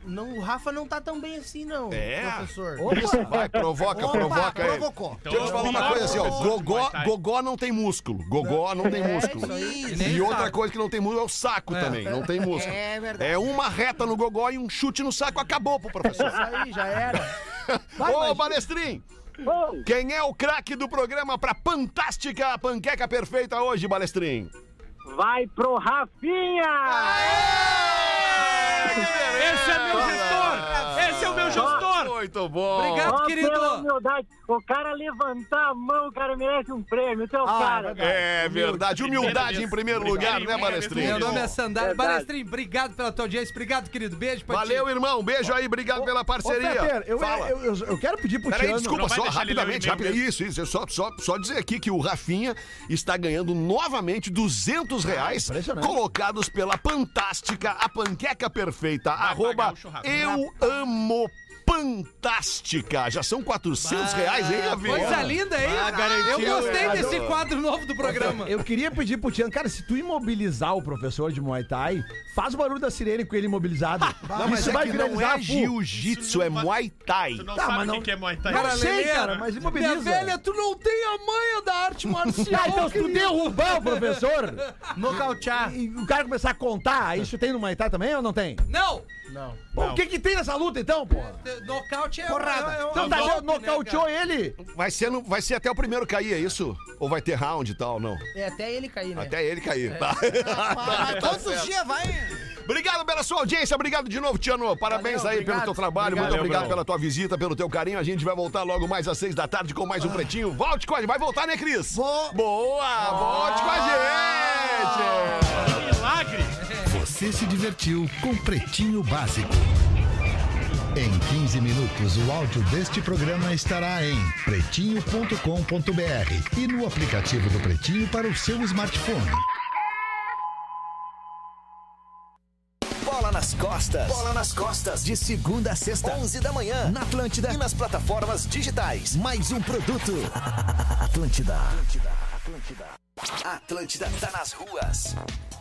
Não, o Rafa não tá tão bem assim, não, É? professor. Isso, vai, provoca, Opa, provoca aí. provocou. Então, Deixa eu te falar uma coisa assim, ó. de Gogó, gogó não tem músculo. Gogó não tem É, músculo. isso aí. Nem E outra saco. coisa que não tem músculo é o saco também. Não tem músculo. É verdade. É uma reta no gogó e um chute no saco. Acabou pro professor. Isso aí, já era. Ô, Balestrin, Quem é o craque do programa pra Fantástica Panqueca Perfeita hoje, Balestrin? vai pro Rafinha! Esse é meu gestor! Esse é o meu gestor! Muito bom. Obrigado, Ó, querido. pela humildade, o cara levantar a mão, o cara merece um prêmio, teu Ah, cara. É verdade. Humildade em primeiro lugar, né, Balestrin? Meu nome é Sandália. Verdade. Balestrin, obrigado pela tua audiência. Obrigado, querido. Beijo pra ti. Valeu, irmão. Beijo aí. Obrigado pela Ô, parceria. Peter, eu, Fala. eu, eu, eu quero pedir pro Peraí, desculpa, vai só rapidamente, mesmo. Isso, isso. Só, só, só dizer aqui que o Rafinha está ganhando novamente 200 reais impressionante. colocados pela Fantástica, a panqueca perfeita. arroba o churrasco. eu amo Fantástica. Já são 400 reais, hein, Rafinha? Coisa linda, hein? Ah, garantiu, Eu gostei desse quadro novo do programa. Eu queria pedir pro Tiano, cara, se tu imobilizar o professor de Muay Thai, faz o barulho da sirene com ele imobilizado. Não, mas Isso é vai que não é jiu-jitsu, é Muay Thai. Tu não Tá, sabe mas o não- que que é Muay Thai? Cara, sei, cara, mas imobiliza. Minha velha, tu não tem a manha da arte marcial. Ah, então se tu derrubar o professor Nocautear. e o cara começar a contar, isso tem no Muay Thai também ou não tem? Não! Não. O que que tem nessa luta então, porra? Nocaute é Porrada. é- é- Então é tá, golpe, nocauteou né, ele. Vai ser, no- vai ser até o primeiro cair, é isso? Ou vai ter round e tal? Não. É até ele cair, né? Até ele cair. É. Tá. Mas Tá todos os certo. dias vai. Obrigado pela sua audiência, obrigado de novo, Tiano. Parabéns Valeu, aí pelo obrigado. teu trabalho, Obrigado. muito obrigado Valeu, pela tua visita, pelo teu carinho. A gente vai voltar logo mais às seis da tarde com mais um Pretinho. Volte com a gente, vai voltar, né, Cris? Vou. Boa, volte com a gente! Milagre! Você se divertiu com Pretinho Básico. Em 15 minutos, o áudio deste programa estará em pretinho.com.br e no aplicativo do Pretinho para o seu smartphone. Bola nas costas. Bola nas costas. De segunda a sexta, 11 da manhã. Na Atlântida e nas plataformas digitais. Mais um produto. Atlântida. Atlântida. Atlântida. Atlântida tá nas ruas.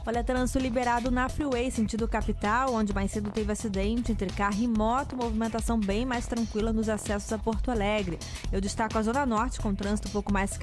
Olha, trânsito liberado na Freeway, sentido capital, onde mais cedo teve acidente entre carro e moto, movimentação bem mais tranquila nos acessos a Porto Alegre. Eu destaco a Zona Norte, com trânsito um pouco mais